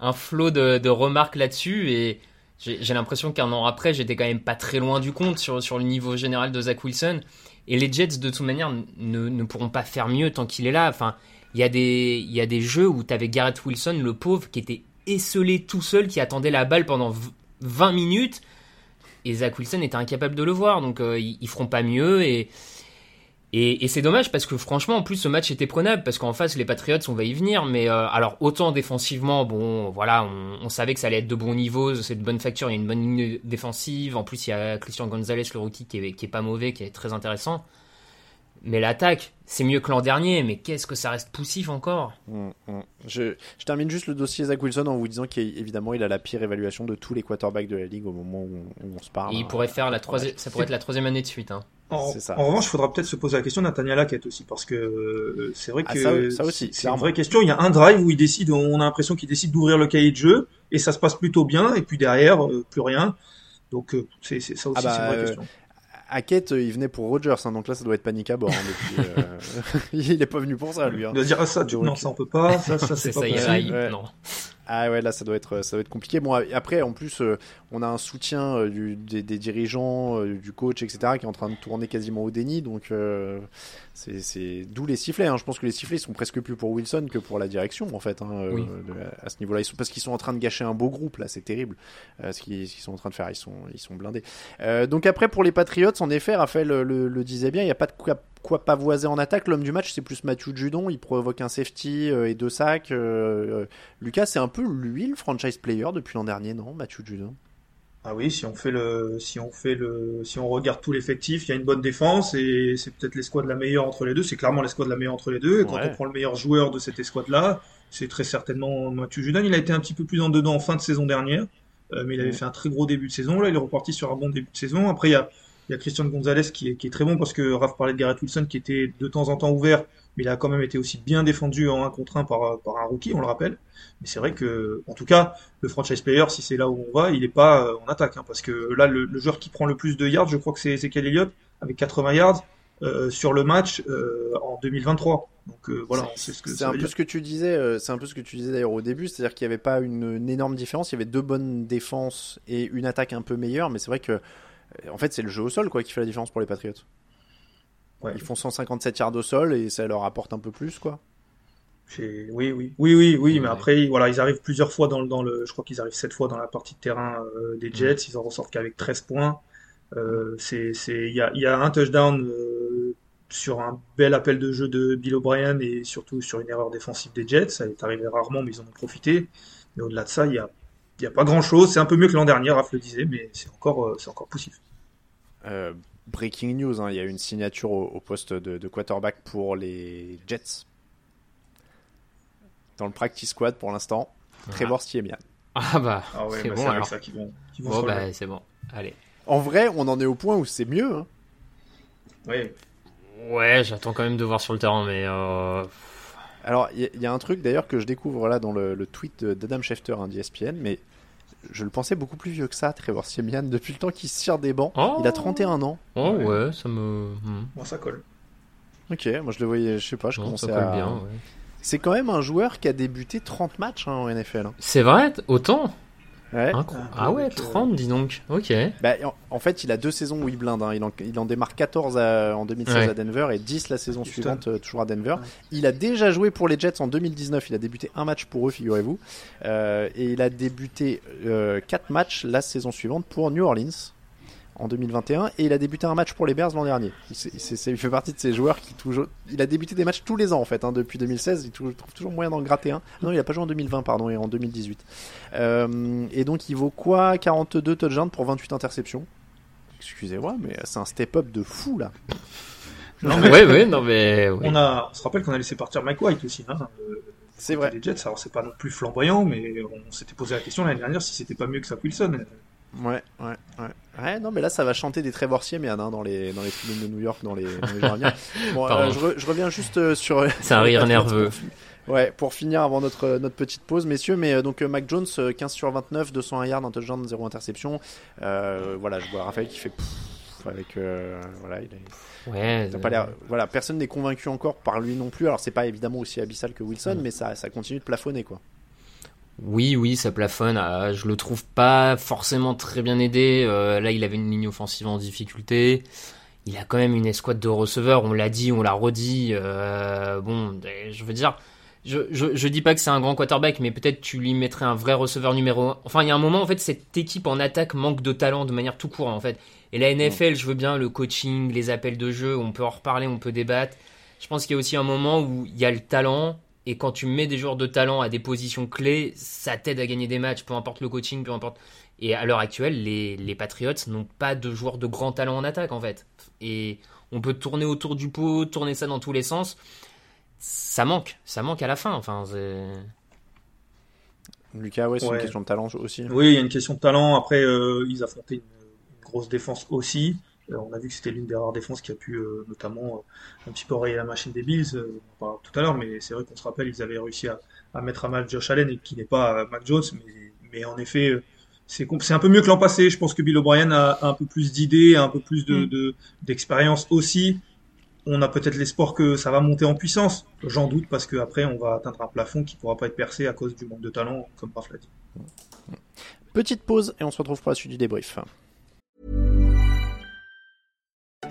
un flot de, remarques là-dessus et j'ai l'impression qu'un an après, j'étais quand même pas très loin du compte sur, le niveau général de Zach Wilson. Et les Jets, de toute manière, ne, pourront pas faire mieux tant qu'il est là. Enfin, il y, a des, jeux où tu avais Garrett Wilson, le pauvre, qui était esselé tout seul, qui attendait la balle pendant 20 minutes. Et Zach Wilson était incapable de le voir. Donc, euh, ils, ils feront pas mieux. Et et, c'est dommage parce que franchement, en plus, ce match était prenable parce qu'en face, les Patriots, on va y venir. Mais euh, alors, autant défensivement, bon, voilà, on, savait que ça allait être de bon niveau, c'est de bonne facture, il y a une bonne ligne défensive. En plus, il y a Christian Gonzalez, le rookie, qui est, qui est pas mauvais, qui est très intéressant. Mais l'attaque, c'est mieux que l'an dernier, mais qu'est-ce que ça reste poussif encore? Mm, mm. Je, termine juste le dossier Zach Wilson en vous disant qu'évidemment il a la pire évaluation de tous les quarterbacks de la ligue au moment où, on se parle. il pourrait faire la troisième, ça pourrait être la troisième année de suite. Hein. En, revanche, il faudra peut-être se poser la question Nathaniel Hackett aussi, parce que euh, c'est vrai ah, que ça, aussi, c'est une vraie question. Il y a un drive où il décide, on a l'impression qu'il décide d'ouvrir le cahier de jeu, et ça se passe plutôt bien, et puis derrière, euh, plus rien. Donc euh, c'est ça aussi, ah c'est une vraie bah, question. Hackett, il venait pour Rogers, hein, donc là, ça doit être panique à bord. Hein, il est pas venu pour ça, lui. Hein. Il va dire ah, ça, non, ça on peut pas, ça, ça c'est pas possible. Non. Ah ouais, là ça doit être ça doit être compliqué. Bon après en plus euh, on a un soutien euh, des, dirigeants, euh, du coach, etc. qui est en train de tourner quasiment au déni. Donc c'est d'où les sifflets. Hein. Je pense que les sifflets sont presque plus pour Wilson que pour la direction en fait hein, à ce niveau-là. Sont parce qu'ils sont en train de gâcher un beau groupe là. C'est terrible ce qu'ils sont en train de faire. Ils sont ils sont blindés. donc après pour les Patriots, en effet, Raphaël le, le disait bien, il n'y a pas de quoi quoi pavoiser en attaque. L'homme du match, c'est plus Mathieu Judon. Il provoque un safety euh, et deux sacs. Euh, euh, Lucas, c'est un peu lui le franchise player depuis l'an dernier, non Mathieu Judon? Ah oui, si on fait le, si on fait le, si on regarde tout l'effectif, il y a une bonne défense et c'est peut-être l'escouade la meilleure entre les deux. C'est clairement l'escouade la meilleure entre les deux. Et quand on prend le meilleur joueur de cette escouade-là, c'est très certainement Mathieu Judon. Il a été un petit peu plus en dedans en fin de saison dernière, mais il avait fait un très gros début de saison. Là, il est reparti sur un bon début de saison. Après, il y a, Il y a Christian Gonzalez qui est, qui est très bon parce que Raph parlait de Garrett Wilson qui était de temps en temps ouvert, mais il a quand même été aussi bien défendu en 1 contre 1 par, par un rookie, on le rappelle. Mais c'est vrai que, en tout cas, le franchise player, si c'est là où on va, il n'est pas euh, en attaque. Hein, parce que là, le, le, joueur qui prend le plus de yards, je crois que c'est Kelly Elliott, avec 80 yards euh, sur le match euh, en 2023. Donc euh, voilà, c'est ce que c'est un peu ce que tu disais. euh, c'est un peu ce que tu disais d'ailleurs au début, c'est-à-dire qu'il n'y avait pas une, une énorme différence. Il y avait deux bonnes défenses et une attaque un peu meilleure, mais c'est vrai que euh, en fait c'est le jeu au sol quoi qui fait la différence pour les Patriots. Ouais. Ils font 157 yards au sol et ça leur apporte un peu plus quoi. Oui, oui, oui, oui, oui, mais après, voilà, ils arrivent plusieurs fois dans, le- dans le, je crois qu'ils arrivent sept fois dans la partie de terrain euh, des Jets, ils en ressortent qu'avec 13 points. Euh, c'est, c'est, il y a, il y a un touchdown euh, sur un bel appel de jeu de Bill O'Brien et surtout sur une erreur défensive des Jets. Ça est arrivé rarement, mais ils en ont profité. Mais au-delà de ça, il y a, il y a pas grand-chose. C'est un peu mieux que l'an dernier, Raph le disait, mais c'est encore, euh, c'est encore possible. Breaking news, hein, il y a eu une signature au, au poste de, de quarterback pour les Jets. Dans le practice squad pour l'instant, Trevor Siemian. Ah bah, Ah ouais, c'est bah, bon alors. ça qu'ils vont, qu'ils vont Bon se bah relever. c'est bon. Allez. En vrai, on en est au point où c'est mieux. hein. Ouais. Ouais, j'attends quand même de voir sur le terrain, mais euh... Alors, il y, a- il y a un truc d'ailleurs que je découvre là dans le, le tweet d'Adam Schefter hein, d'ESPN, mais je le pensais beaucoup plus vieux que ça, Trevor Siemian, depuis le temps qu'il se tire des bancs. Oh. Il a 31 ans. oh ouais, ça me. hmm. Bon, ça colle. Ok, moi je le voyais, je sais pas, je Non, ça commençais colle à... bien. ouais. C'est quand même un joueur qui a débuté 30 matchs hein, en NFL. hein. C'est vrai, autant. Ouais. Peu Ah ouais, avec, euh, 30, dis donc. Ok. Bah, en, en fait, il a deux saisons où il blinde. hein. Il, en, il en démarre 14 à- en 2016 Ouais. à Denver et 10 la saison Houston. suivante, euh, toujours à Denver. Il a déjà joué pour les Jets en 2019. Il a débuté un match pour eux, figurez-vous. Euh, et il a débuté euh, 4 matchs la saison suivante pour New Orleans en 2021. Et il a débuté un match pour les Bears l'an dernier. Il, c'est- il fait partie de ces joueurs qui toujours. Il a débuté des matchs tous les ans en fait. hein, depuis 2016, il trouve toujours moyen d'en gratter un. Non, il a pas joué en 2020, pardon, et en 2018. Euh, et donc il vaut quoi? 42 touchdowns pour 28 interceptions. Excusez-moi, mais c'est un step-up de fou là. Non, mais ouais, ouais, non mais. ouais. on a, on se rappelle qu'on a laissé partir Mike White aussi, hein. C'est vrai. Les Jets, alors c'est pas non plus flamboyant, mais on s'était posé la question l'année dernière si c'était pas mieux que Zach Wilson. Ouais, ouais, ouais. Ouais, non, mais là, ça va chanter des Trevor Siemian hein, dans les dans les tribunes de New York dans les, dans les jours à venir. Bon, euh, je, re- je reviens juste euh, sur. C'est un rire nerveux. Ouais, pour finir avant notre notre petite pause, messieurs. Mais euh, donc Mac Jones, euh, 15 sur 29, 201 yards, un touchdown, 0 interception. Euh, voilà, je vois Raphaël qui fait avec euh, voilà, il est- Ouais. il a pas l'air. Voilà, personne n'est convaincu encore par lui non plus. Alors c'est pas évidemment aussi abyssal que Wilson, mais ça ça continue de plafonner quoi. Oui, oui, ça plafonne. Ah, je le trouve pas forcément très bien aidé. Euh, là, il avait une ligne offensive en difficulté. Il a quand même une escouade de receveurs. On l'a dit, on l'a redit. Euh, bon, je veux dire, je, je, je dis pas que c'est un grand quarterback, mais peut-être tu lui mettrais un vrai receveur numéro un. Enfin, il y a un moment, en fait, cette équipe en attaque manque de talent de manière tout court, en fait. Et la NFL, je veux bien le coaching, les appels de jeu. On peut en reparler, on peut débattre. Je pense qu'il y a aussi un moment où il y a le talent. Et quand tu mets des joueurs de talent à des positions clés, ça t'aide à gagner des matchs, peu importe le coaching, peu importe. Et à l'heure actuelle, les, les Patriots n'ont pas de joueurs de grand talent en attaque, en fait. Et on peut tourner autour du pot, tourner ça dans tous les sens. Ça manque, ça manque à la fin. Enfin, Lucas, ouais, c'est Ouais. une question de talent aussi. Oui, il y a une question de talent. Après, euh, ils affrontaient une, une grosse défense aussi. Euh, on a vu que c'était l'une des rares défenses qui a pu euh, notamment euh, un petit peu enrayer la machine des Bills. Euh, on parlera tout à l'heure, mais c'est vrai qu'on se rappelle, ils avaient réussi à, à mettre à mal Josh Allen et qui n'est pas euh, Mac Jones, mais, mais en effet, euh, c'est un peu mieux que l'an passé. Je pense que Bill O'Brien a, a un peu plus d'idées, un peu plus de, Mm. de- d'expérience aussi. On a peut-être l'espoir que ça va monter en puissance. J'en doute parce qu'après, on va atteindre un plafond qui pourra pas être percé à cause du manque de talent, comme Raph l'a dit. Petite pause et on se retrouve pour la suite du débrief.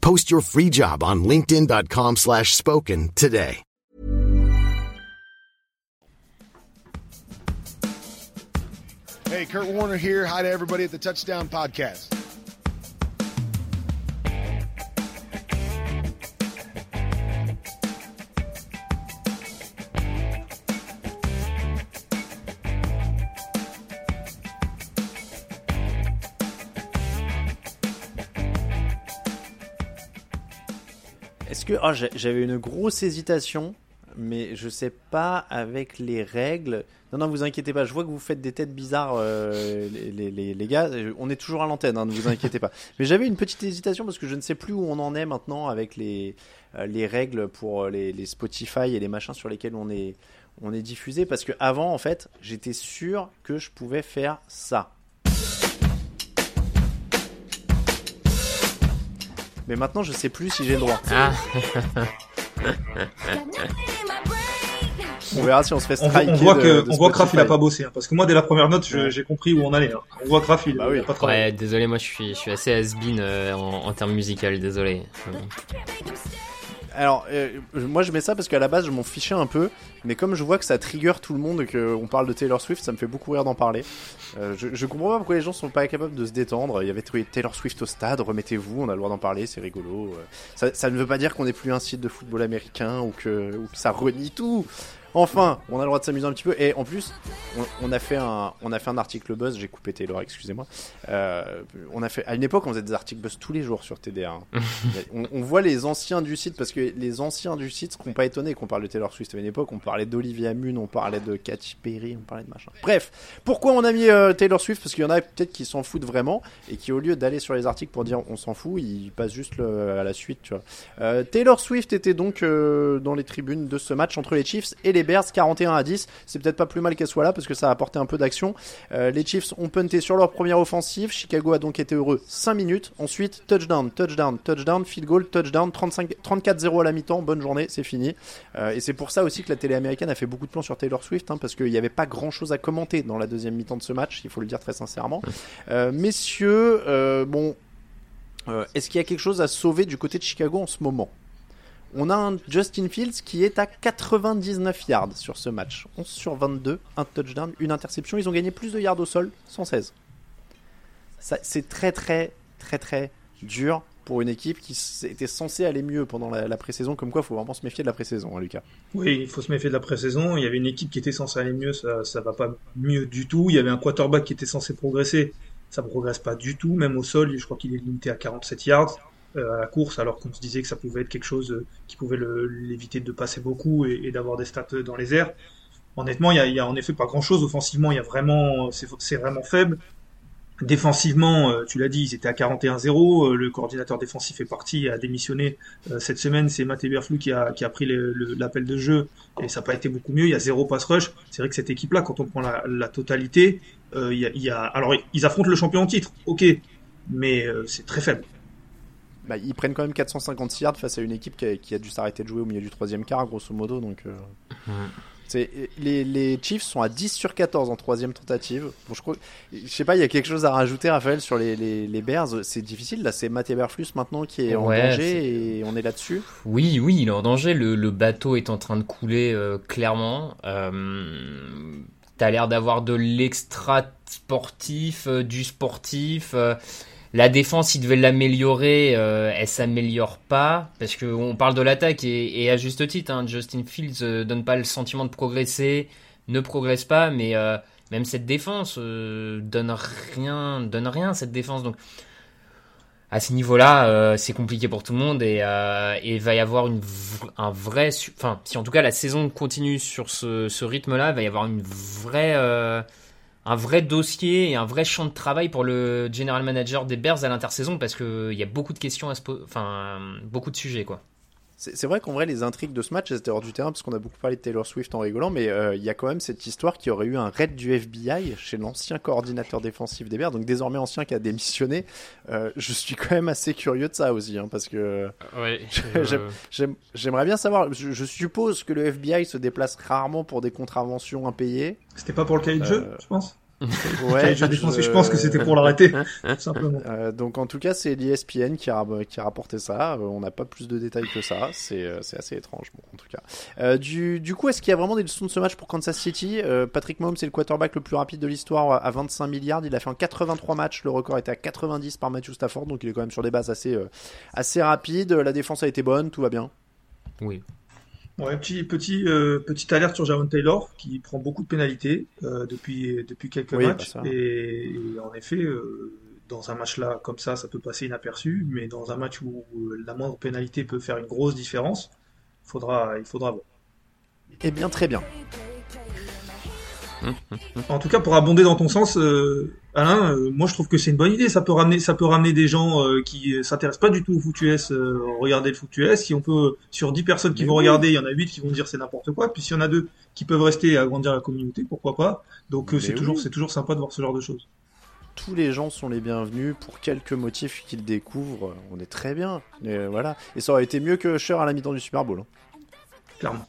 Post your free job on linkedin.com/spoken slash spoken today. Hey, Kurt Warner here. Hi to everybody at the Touchdown Podcast. Ah, j'avais une grosse hésitation, mais je sais pas avec les règles. Non, non, vous inquiétez pas. Je vois que vous faites des têtes bizarres, euh, les, gars. On est toujours à l'antenne, hein, ne vous inquiétez pas. Mais j'avais une petite hésitation parce que je ne sais plus où on en est maintenant avec les euh, les règles pour euh, les, les Spotify et les machins sur lesquels on est on est diffusé. Parce que avant, en fait, j'étais sûr que je pouvais faire ça. Mais maintenant, je sais plus si j'ai le droit. Ah. On verra si on se fait On, striker. on voit de- que, de on voit Raph, il a pas bossé, hein, parce que moi, dès la première note, Ouais. j'ai compris où on allait. hein. On voit Raph, il Bah il oui. a pas travaillé. Ouais, désolé, moi je suis, je suis assez has-been euh, en, en termes musicaux, désolé. Alors, euh, moi je mets ça parce qu'à la base je m'en fichais un peu, mais comme je vois que ça trigger tout le monde, qu'on parle de Taylor Swift, ça me fait beaucoup rire d'en parler. Euh, je, comprends pas pourquoi les gens sont pas capables de se détendre. Il y avait Taylor Swift au stade, remettez-vous, on a le droit d'en parler, c'est rigolo. Euh, Ça, ne veut pas dire qu'on n'est plus un site de football américain ou que ça renie tout. Enfin, on a le droit de s'amuser un petit peu. Et en plus, on, on a fait un, on a fait un article buzz. J'ai coupé Taylor, excusez-moi. Euh, on a fait à une époque, on faisait des articles buzz tous les jours sur TDA. hein. on, on voit les anciens du site parce que les anciens du site seront pas étonnés qu'on parle de Taylor Swift. À une époque, on parlait d'Olivia Munn, on parlait de Katy Perry, on parlait de machin. Bref, pourquoi on a mis euh, Taylor Swift? Parce qu'il y en a peut-être qui s'en foutent vraiment et qui, au lieu d'aller sur les articles pour dire on s'en fout, ils passent juste le- à la suite. Tu vois. Euh, Taylor Swift était donc dans les tribunes de ce match entre les Chiefs et les Bears, 41 à 10. C'est peut-être pas plus mal qu'elle soit là parce que ça a apporté un peu d'action. Euh, les Chiefs ont punté sur leur première offensive. Chicago a donc été heureux 5 minutes. Ensuite, touchdown, touchdown, touchdown, field goal, touchdown, 35 34-0 à la mi-temps. Bonne journée, c'est fini. Euh, et c'est pour ça aussi que la télé américaine a fait beaucoup de plans sur Taylor Swift hein, parce qu'il n'y avait pas grand chose à commenter dans la deuxième mi-temps de ce match, il faut le dire très sincèrement. Euh, messieurs, bon, est-ce qu'il y a quelque chose à sauver du côté de Chicago en ce moment? On a un Justin Fields qui est à 99 yards sur ce match. 11 sur 22, un touchdown, une interception. Ils ont gagné plus de yards au sol, 116. Ça, C'est très très très très dur pour une équipe qui était censée aller mieux pendant la, pré-saison. Comme quoi, il faut vraiment se méfier de la pré-saison, hein, Lucas. Oui, il faut se méfier de la pré-saison. Il y avait une équipe qui était censée aller mieux, ça, ça va pas mieux du tout. Il y avait un quarterback qui était censé progresser, ça progresse pas du tout. Même au sol, je crois qu'il est limité à 47 yards euh, à la course, alors qu'on se disait que ça pouvait être quelque chose euh, qui pouvait l'éviter de passer beaucoup et, d'avoir des stats euh, dans les airs. Honnêtement, il y a, en effet pas grand-chose. Offensivement, il y a vraiment, c'est vraiment faible. Défensivement, tu l'as dit, ils étaient à 41-0. euh, Le coordinateur défensif est parti, a démissionné cette semaine. C'est Matt Eberflus qui a, pris l'appel de jeu et ça n'a pas été beaucoup mieux. Il y a zéro pass rush. C'est vrai que cette équipe-là, quand on prend la, totalité, y a, alors ils affrontent le champion en titre, ok, mais c'est très faible. Bah, ils prennent quand même 456 yards face à une équipe qui a, qui a dû s'arrêter de jouer au milieu du troisième quart, grosso modo. Donc, euh, les, les Chiefs sont à 10 sur 14 en troisième tentative. Bon, je crois, je sais pas, il y a quelque chose à rajouter, Raphaël, sur les, les, les Bears. C'est difficile. Là, c'est Matt Eberflus maintenant qui est en Ouais, danger et on est là-dessus. Oui, oui, il est en danger. Le, le bateau est en train de couler euh, clairement. Euh, T'as l'air d'avoir de l'extra sportif, euh, du sportif. La défense, il devait l'améliorer, euh, elle s'améliore pas parce que on parle de l'attaque et, à juste titre. hein, Justin Fields euh, donne pas le sentiment de progresser, ne progresse pas, mais euh, même cette défense euh, donne rien, donne rien cette défense. Donc à ce niveau-là, c'est compliqué pour tout le monde et, il va y avoir une un vrai, enfin, si en tout cas la saison continue sur ce, ce rythme-là, il va y avoir une vraie, un vrai dossier et un vrai champ de travail pour le general manager des Bears à l'intersaison parce que il y a beaucoup de questions à se po- enfin, beaucoup de sujets quoi. C'est vrai qu'en vrai, les intrigues de ce match, elles étaient hors du terrain parce qu'on a beaucoup parlé de Taylor Swift en rigolant, mais euh, il y a quand même cette histoire qui aurait eu un raid du FBI chez l'ancien coordinateur défensif des Bears, donc désormais ancien qui a démissionné. Euh, je suis quand même assez curieux de ça aussi, hein, parce que Ouais, j'aimerais bien savoir. Je, je suppose que le FBI se déplace rarement pour des contraventions impayées. C'était pas pour le cahier de jeu, Euh, je pense. Ouais, je pense que c'était pour l'arrêter, tout simplement. Euh, donc en tout cas, c'est l'ESPN qui a, qui a rapporté ça. Euh, on n'a pas plus de détails que ça. C'est euh, c'est assez étrange, bon, en tout cas. Euh, du, du coup, est-ce qu'il y a vraiment des leçons de ce match pour Kansas City? Euh, Patrick Mahomes, c'est le quarterback le plus rapide de l'histoire à 25 milliards. Il a fait en 83 matchs. Le record était à 90 par Matthew Stafford, donc il est quand même sur des bases assez, euh, assez rapides. La défense a été bonne, tout va bien? Oui. Ouais, petit, petit, euh, petite alerte sur Jaron Taylor qui prend beaucoup de pénalités euh, depuis, depuis quelques Oui, matchs. bah et, et en effet, euh, dans un match là comme ça, ça peut passer inaperçu, mais dans un match où la moindre pénalité peut faire une grosse différence, faudra, il faudra voir. Eh bien, très bien. En tout cas, pour abonder dans ton sens, euh, Alain, euh, moi je trouve que c'est une bonne idée. Ça peut ramener, ça peut ramener des gens euh, qui s'intéressent pas du tout au foot US, euh, regarder le foot US. Si on peut, sur 10 personnes qui Mais vont oui. regarder, il y en a 8 qui vont dire c'est n'importe quoi. Puis s'il y en a deux qui peuvent rester et agrandir la communauté, pourquoi pas. Donc c'est toujours, c'est toujours sympa de voir ce genre de choses. tous les gens sont les bienvenus pour quelques motifs qu'ils découvrent. On est très bien. Et voilà. Et ça aurait été mieux que Cher à la mi-temps du Super Bowl. hein. Clairement.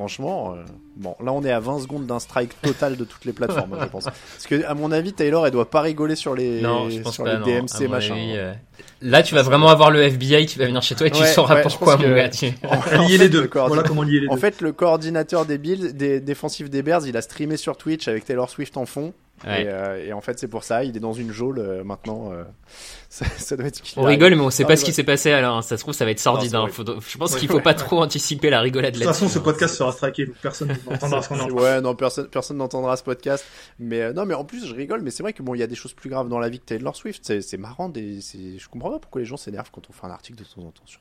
Franchement, euh, bon, là on est à 20 secondes d'un strike total de toutes les plateformes, je pense. Parce que, à mon avis, Taylor, elle doit pas rigoler sur les, Non, je pense sur pas. les non, DMC machin. avis, euh, Là, tu vas vraiment avoir le FBI qui va venir chez toi et tu Ouais, sauras ouais, pourquoi, mon gars. tu- En fait, les deux. le coordi- Voilà comment lier les En deux. fait, le coordinateur des Bills, des défensifs des Bears, il a streamé sur Twitch avec Taylor Swift en fond. Ouais. Et, euh, et en fait, c'est pour ça, il est dans une geôle euh, maintenant. euh, ça, ça doit être ce qu'il On rigole, mais on sait Ah, pas ce qui s'est passé alors. hein. Ça se trouve, ça va être sordide. Non, hein. Faut- je pense Ouais, qu'il faut ouais, pas ouais. trop anticiper la rigolade De toute façon, ce podcast sera donc personne n'entendra ce qu'on est en train de Ouais, non, personne, personne n'entendra ce podcast. Mais euh, non, mais en plus, je rigole. Mais c'est vrai que bon, il y a des choses plus graves dans la vie que Taylor Swift. C'est, c'est marrant. Des, c'est, je comprends pas pourquoi les gens s'énervent quand on fait un article de temps en temps sur,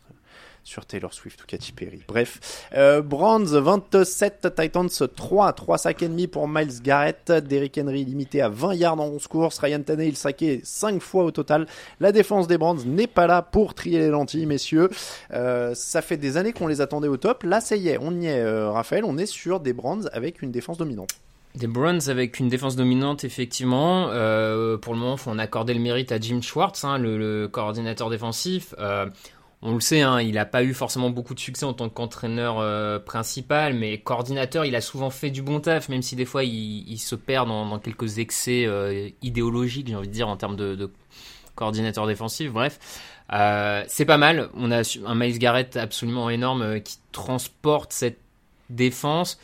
sur Taylor Swift ou Katy Perry. Bref, euh, Brands 27, Titans 3, 3 sacs et demi pour Miles Garrett, Derrick Henry limité à 20 yards en 11 courses, Ryan Tannehill saqué 5 fois au total. La défense des Brands n'est pas là pour trier les lentilles, messieurs. Euh, ça fait des années qu'on les attendait au top. Là, ça y est, on y est, euh, Raphaël. On est sur des Brands avec une défense dominante. Des Browns avec une défense dominante, effectivement. Euh, pour le moment, en accorder le mérite à Jim Schwartz, hein, le, coordinateur défensif. On le sait, hein, il n'a pas eu forcément beaucoup de succès en tant qu'entraîneur euh, principal, mais coordinateur, il a souvent fait du bon taf, même si des fois il, se perd dans, quelques excès euh, idéologiques, j'ai envie de dire, en termes de, coordinateur défensif. Bref, Euh, c'est pas mal. On a un Miles Garrett absolument énorme qui transporte cette défense.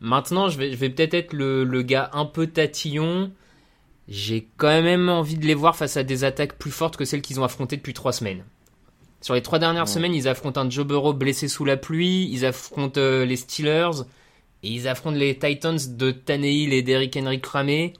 Maintenant, je vais, je vais peut-être être le, le gars un peu tatillon. J'ai quand même envie de les voir face à des attaques plus fortes que celles qu'ils ont affrontées depuis trois semaines. Sur les trois dernières semaines, ils affrontent un Joe Burrow blessé sous la pluie, ils affrontent euh, les Steelers, et ils affrontent les Titans de Tannehill et d'Eric Henry cramé.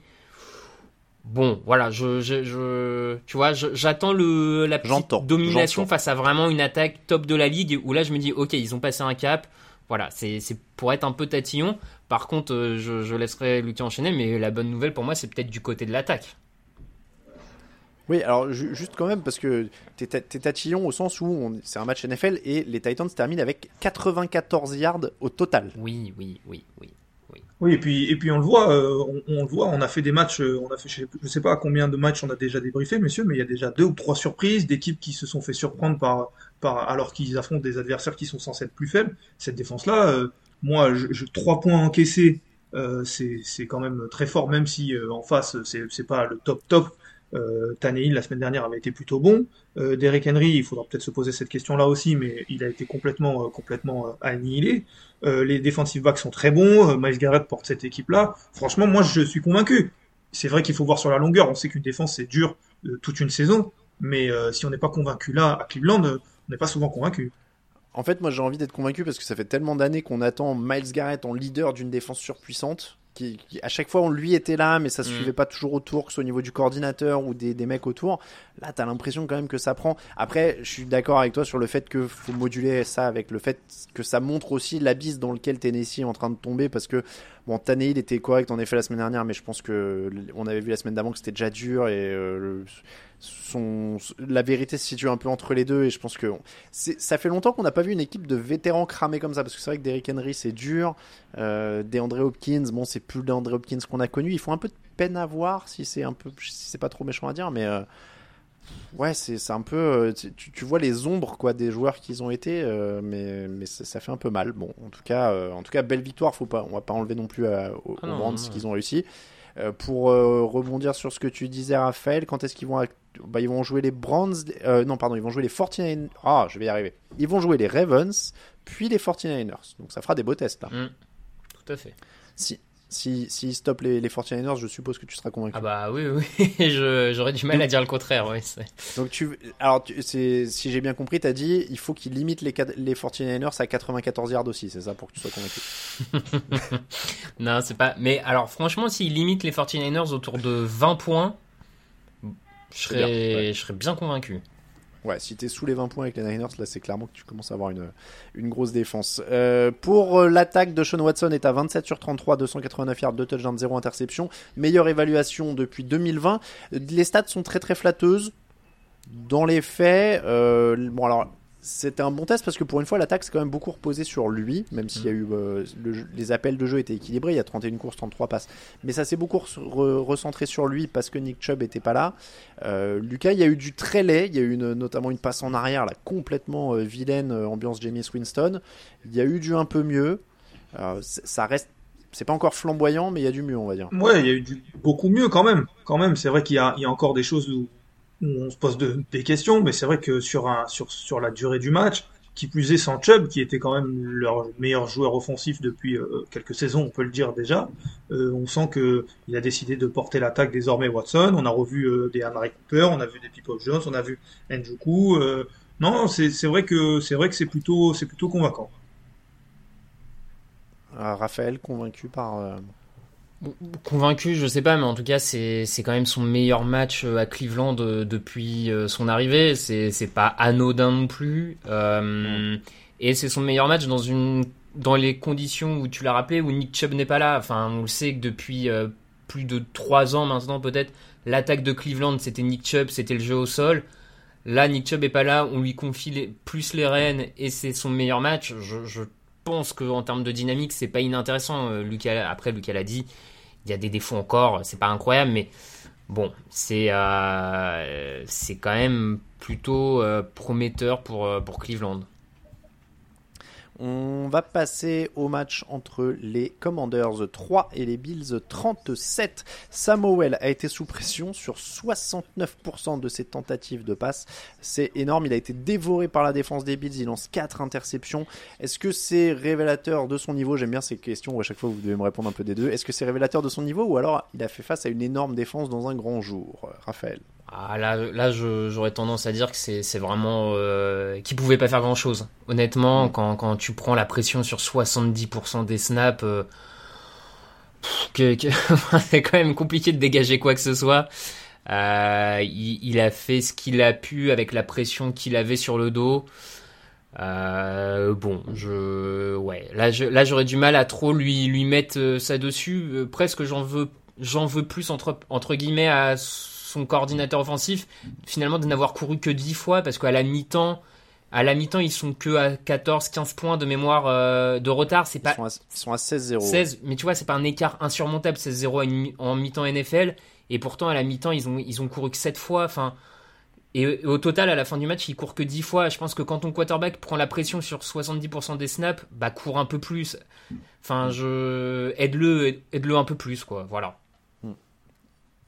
Bon, voilà, je, je, je- tu vois, j'attends le la petite domination face à vraiment une attaque top de la ligue où là je me dis ok ils ont passé un cap. Voilà, c'est pour être un peu tatillon. Par contre, euh, je, je laisserai Lucas enchaîner, mais la bonne nouvelle pour moi c'est peut-être du côté de l'attaque. Oui, alors ju- juste quand même, parce que t'es ta- t'es tatillon au sens où on- c'est un match NFL et les Titans terminent avec 94 yards au total. Oui, oui, oui, oui. Oui, et puis, et puis on le voit, euh, on, on le voit, on a fait des matchs, euh, on a fait, je sais, je sais pas combien de matchs on a déjà débriefé, messieurs, mais il y a déjà deux ou trois surprises d'équipes qui se sont fait surprendre par, par, alors qu'ils affrontent des adversaires qui sont censés être plus faibles. Cette défense-là, euh, moi, je, je- trois points encaissés, euh, c'est, c'est quand même très fort, même si euh, en face, c'est, c'est pas le top top. Euh, la semaine dernière avait été plutôt bon. Euh, Derrick Henry, il faudra peut-être se poser cette question-là aussi, mais il a été complètement, euh, complètement euh, annihilé. Les defensive backs sont très bons. Miles Garrett porte cette équipe-là. Franchement, moi, je suis convaincu. C'est vrai qu'il faut voir sur la longueur. On sait qu'une défense, c'est dur toute une saison. Mais si on n'est pas convaincu là, à Cleveland, on n'est pas souvent convaincu. En fait, moi j'ai envie d'être convaincu parce que ça fait tellement d'années qu'on attend Miles Garrett en leader d'une défense surpuissante. Qui, qui- à chaque fois, on lui était là, mais ça se Mm. suivait pas toujours autour, que ce soit au niveau du coordinateur ou des, des mecs autour. Là, t'as l'impression quand même que ça prend. Après, je suis d'accord avec toi sur le fait que faut moduler ça avec le fait que ça montre aussi l'abysse dans lequel Tennessee est en train de tomber parce que bon, Tannehill était correct en effet la semaine dernière, mais je pense que on avait vu la semaine d'avant que c'était déjà dur et euh, le- son, la vérité se situe un peu entre les deux et je pense que ça fait longtemps qu'on n'a pas vu une équipe de vétérans cramés comme ça parce que c'est vrai que Derrick Henry c'est dur, euh, DeAndre Hopkins bon c'est plus DeAndre Hopkins qu'on a connu, il faut un peu de peine à voir si c'est un peu si c'est pas trop méchant à dire mais euh, ouais c'est un peu euh, tu, tu, vois les ombres quoi des joueurs qu'ils ont été euh, mais mais ça, fait un peu mal. Bon en tout cas en tout cas belle victoire faut pas on va pas enlever non plus aux, ah ce qu'ils ont réussi. Pour rebondir sur ce que tu disais Raphaël quand est-ce qu'ils vont bah, ils vont jouer les Browns. Euh, non, pardon, ils vont jouer les 49ers. Ah, je vais y arriver. Ils vont jouer les Ravens, puis les 49ers. Donc ça fera des beaux tests là. Mm. Tout à fait. Si, si, si stoppent les, les 49ers, je suppose que tu seras convaincu. Ah bah oui, oui, j'aurais du mal à dire le contraire. Ouais, Donc tu, alors si j'ai bien compris, tu as dit il faut qu'ils limitent les, les 49ers à 94 yards aussi, c'est ça pour que tu sois convaincu Non, c'est pas. Mais alors franchement, s'ils limitent les 49ers autour de 20 points, je serais, je serais bien convaincu. Ouais, si t'es sous les 20 points avec les Niners, là c'est clairement que tu commences à avoir une, une grosse défense. Euh, pour euh, l'attaque de Sean Watson est à 27 sur 33, 289 yards, 2 touchdowns, 0 interception. Meilleure évaluation depuis 2020. Les stats sont très très flatteuses. Dans les faits, euh, bon alors c'était un bon test parce que pour une fois l'attaque s'est quand même beaucoup reposé sur lui, même s'il y a eu euh, les appels de jeu étaient équilibrés, il y a 31 courses, 33 passes, mais ça s'est beaucoup recentré sur lui parce que Nick Chubb était pas là. Euh, Lucas, il y a eu du très laid, il y a eu notamment une passe en arrière là complètement euh, vilaine, ambiance Jamie Winston. Il y a eu du un peu mieux. ça reste c'est pas encore flamboyant, mais il y a du mieux, on va dire. Ouais, il y a eu beaucoup mieux quand même. Quand même, c'est vrai qu'il y, y a, encore des choses où, on se pose des questions, mais c'est vrai que sur, la durée du match, qui plus est sans Chubb, qui était quand même leur meilleur joueur offensif depuis euh, quelques saisons, on peut le dire déjà. Euh, on sent que il a décidé de porter l'attaque désormais Watson. On a revu euh, des Henry Cooper, on a vu des People Jones, on a vu Njoku. non, c'est vrai que c'est vrai que c'est plutôt convaincant. Raphaël convaincu par Convaincu, je sais pas, mais en tout cas, c'est quand même son meilleur match euh, à Cleveland euh, depuis euh, son arrivée. C'est pas anodin non plus. Et c'est son meilleur match dans une dans les conditions où tu l'as rappelé, où Nick Chubb n'est pas là. Enfin, on le sait que depuis plus de trois ans maintenant, peut-être, l'attaque de Cleveland, c'était Nick Chubb, c'était le jeu au sol. Là, Nick Chubb est pas là, on lui confie plus les rênes et c'est son meilleur match. Je, je pense qu'en termes de dynamique, c'est pas inintéressant. Lucas, après, Lucas l'a dit, il y a des défauts encore, c'est pas incroyable, mais bon, c'est euh, quand même plutôt euh, prometteur pour, euh, pour Cleveland. On va passer au match entre les Commanders 3 et les Bills 37. Samuel a été sous pression sur 69% de ses tentatives de passe. C'est énorme. Il a été dévoré par la défense des Bills. Il lance 4 interceptions. Est-ce que c'est révélateur de son niveau? J'aime bien ces questions où à chaque fois vous devez me répondre un peu des deux. Est-ce que c'est révélateur de son niveau ou alors il a fait face à une énorme défense dans un grand jour Raphaël? Ah, là, là j'aurais tendance à dire que c'est vraiment euh, qu'il pouvait pas faire grand chose. Honnêtement, mm. quand, quand, tu prends la pression sur 70% des snaps, euh, que, c'est quand même compliqué de dégager quoi que ce soit. Euh, il, il, a fait ce qu'il a pu avec la pression qu'il avait sur le dos. Euh, bon, je, ouais, là, je, là, j'aurais du mal à trop lui lui mettre ça dessus. Presque, j'en veux, j'en veux plus entre entre guillemets à son coordinateur offensif, finalement de n'avoir couru que 10 fois parce qu'à la mi-temps, à la mi-temps, ils sont que à 14, 15 points de mémoire euh, de retard. C'est pas. Ils sont à, 16-0. 16, mais tu vois, c'est pas un écart insurmontable, 16-0 en mi-temps NFL. Et pourtant, à la mi-temps, ils ont, ils ont couru que 7 fois. Enfin. Et au total, à la fin du match, ils courent que 10 fois. Je pense que quand ton quarterback prend la pression sur 70% des snaps, bah, court un peu plus. Enfin, je, aide-le, aide-le un peu plus, quoi. Voilà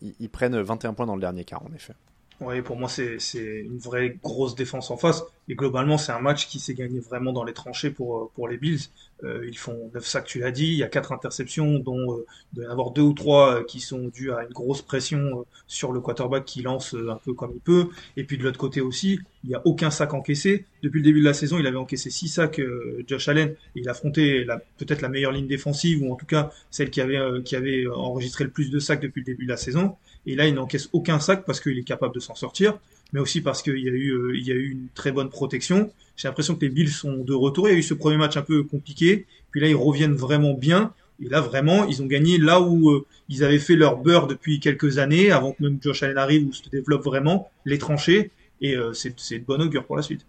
ils, prennent 21 points dans le dernier quart, en effet. Oui, pour moi, c'est une vraie grosse défense en face. Et globalement, c'est un match qui s'est gagné vraiment dans les tranchées pour, pour les Bills. Euh, ils font 9 sacs, tu l'as dit. Il y a quatre interceptions, dont euh, il doit y en avoir deux ou trois euh, qui sont dues à une grosse pression euh, sur le quarterback qui lance un peu comme il peut. Et puis de l'autre côté aussi, il n'y a aucun sac encaissé. Depuis le début de la saison, il avait encaissé six sacs, Josh Allen. Il affrontait peut-être la meilleure ligne défensive, ou en tout cas celle qui avait, qui avait enregistré le plus de sacs depuis le début de la saison. Et là, il n'encaisse aucun sac parce qu'il est capable de s'en sortir, mais aussi parce qu'il y a eu, il y a eu une très bonne protection. J'ai l'impression que les Bills sont de retour. Il y a eu ce premier match un peu compliqué, puis là ils reviennent vraiment bien. Et là, vraiment, ils ont gagné là où euh, ils avaient fait leur beurre depuis quelques années, avant que même Josh Allen arrive, où se développe vraiment, les tranchées. Et euh, c'est de bon augure pour la suite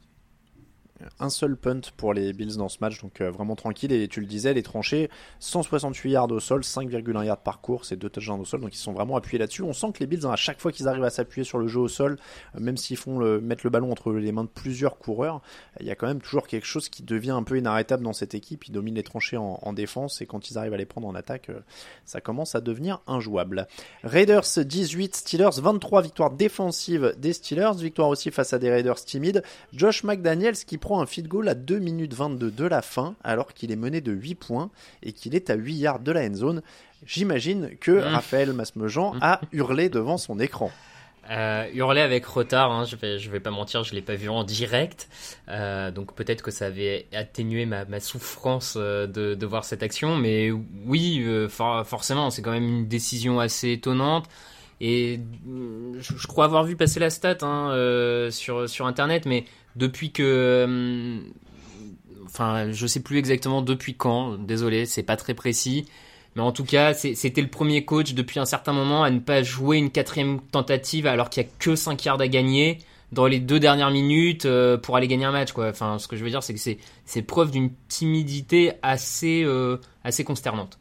un seul punt pour les Bills dans ce match, donc euh, vraiment tranquille. Et tu le disais, les tranchées, 168 yards au sol, 5,1 yards par course et 2 touchdowns au sol, donc ils sont vraiment appuyés là-dessus. On sent que les Bills, hein, à chaque fois qu'ils arrivent à s'appuyer sur le jeu au sol, euh, même s'ils font le, mettre le ballon entre les mains de plusieurs coureurs, il y a quand même toujours quelque chose qui devient un peu inarrêtable dans cette équipe. Ils dominent les tranchées en, défense et quand ils arrivent à les prendre en attaque, euh, ça commence à devenir injouable. Raiders 18, Steelers 23, victoire défensive des Steelers, victoire aussi face à des Raiders timides. Josh McDaniels qui prend un feed goal à 2 minutes 22 de la fin, alors qu'il est mené de 8 points et qu'il est à 8 yards de la end zone. J'imagine que mmh. Raphaël Masmejean mmh. a hurlé devant son écran. Euh, hurler avec retard, hein, je vais je vais pas mentir, je l'ai pas vu en direct, euh, donc peut-être que ça avait atténué ma, ma souffrance euh, de, de, voir cette action, mais oui, euh, forcément, c'est quand même une décision assez étonnante. Et je, crois avoir vu passer la stat hein, sur, sur internet, mais depuis que. Euh, enfin, je sais plus exactement depuis quand, désolé, c'est pas très précis. Mais en tout cas, c'était le premier coach depuis un certain moment à ne pas jouer une quatrième tentative alors qu'il n'y a que 5 yards à gagner dans les deux dernières minutes euh, pour aller gagner un match. Enfin, ce que je veux dire, c'est que c'est preuve d'une timidité assez, assez consternante.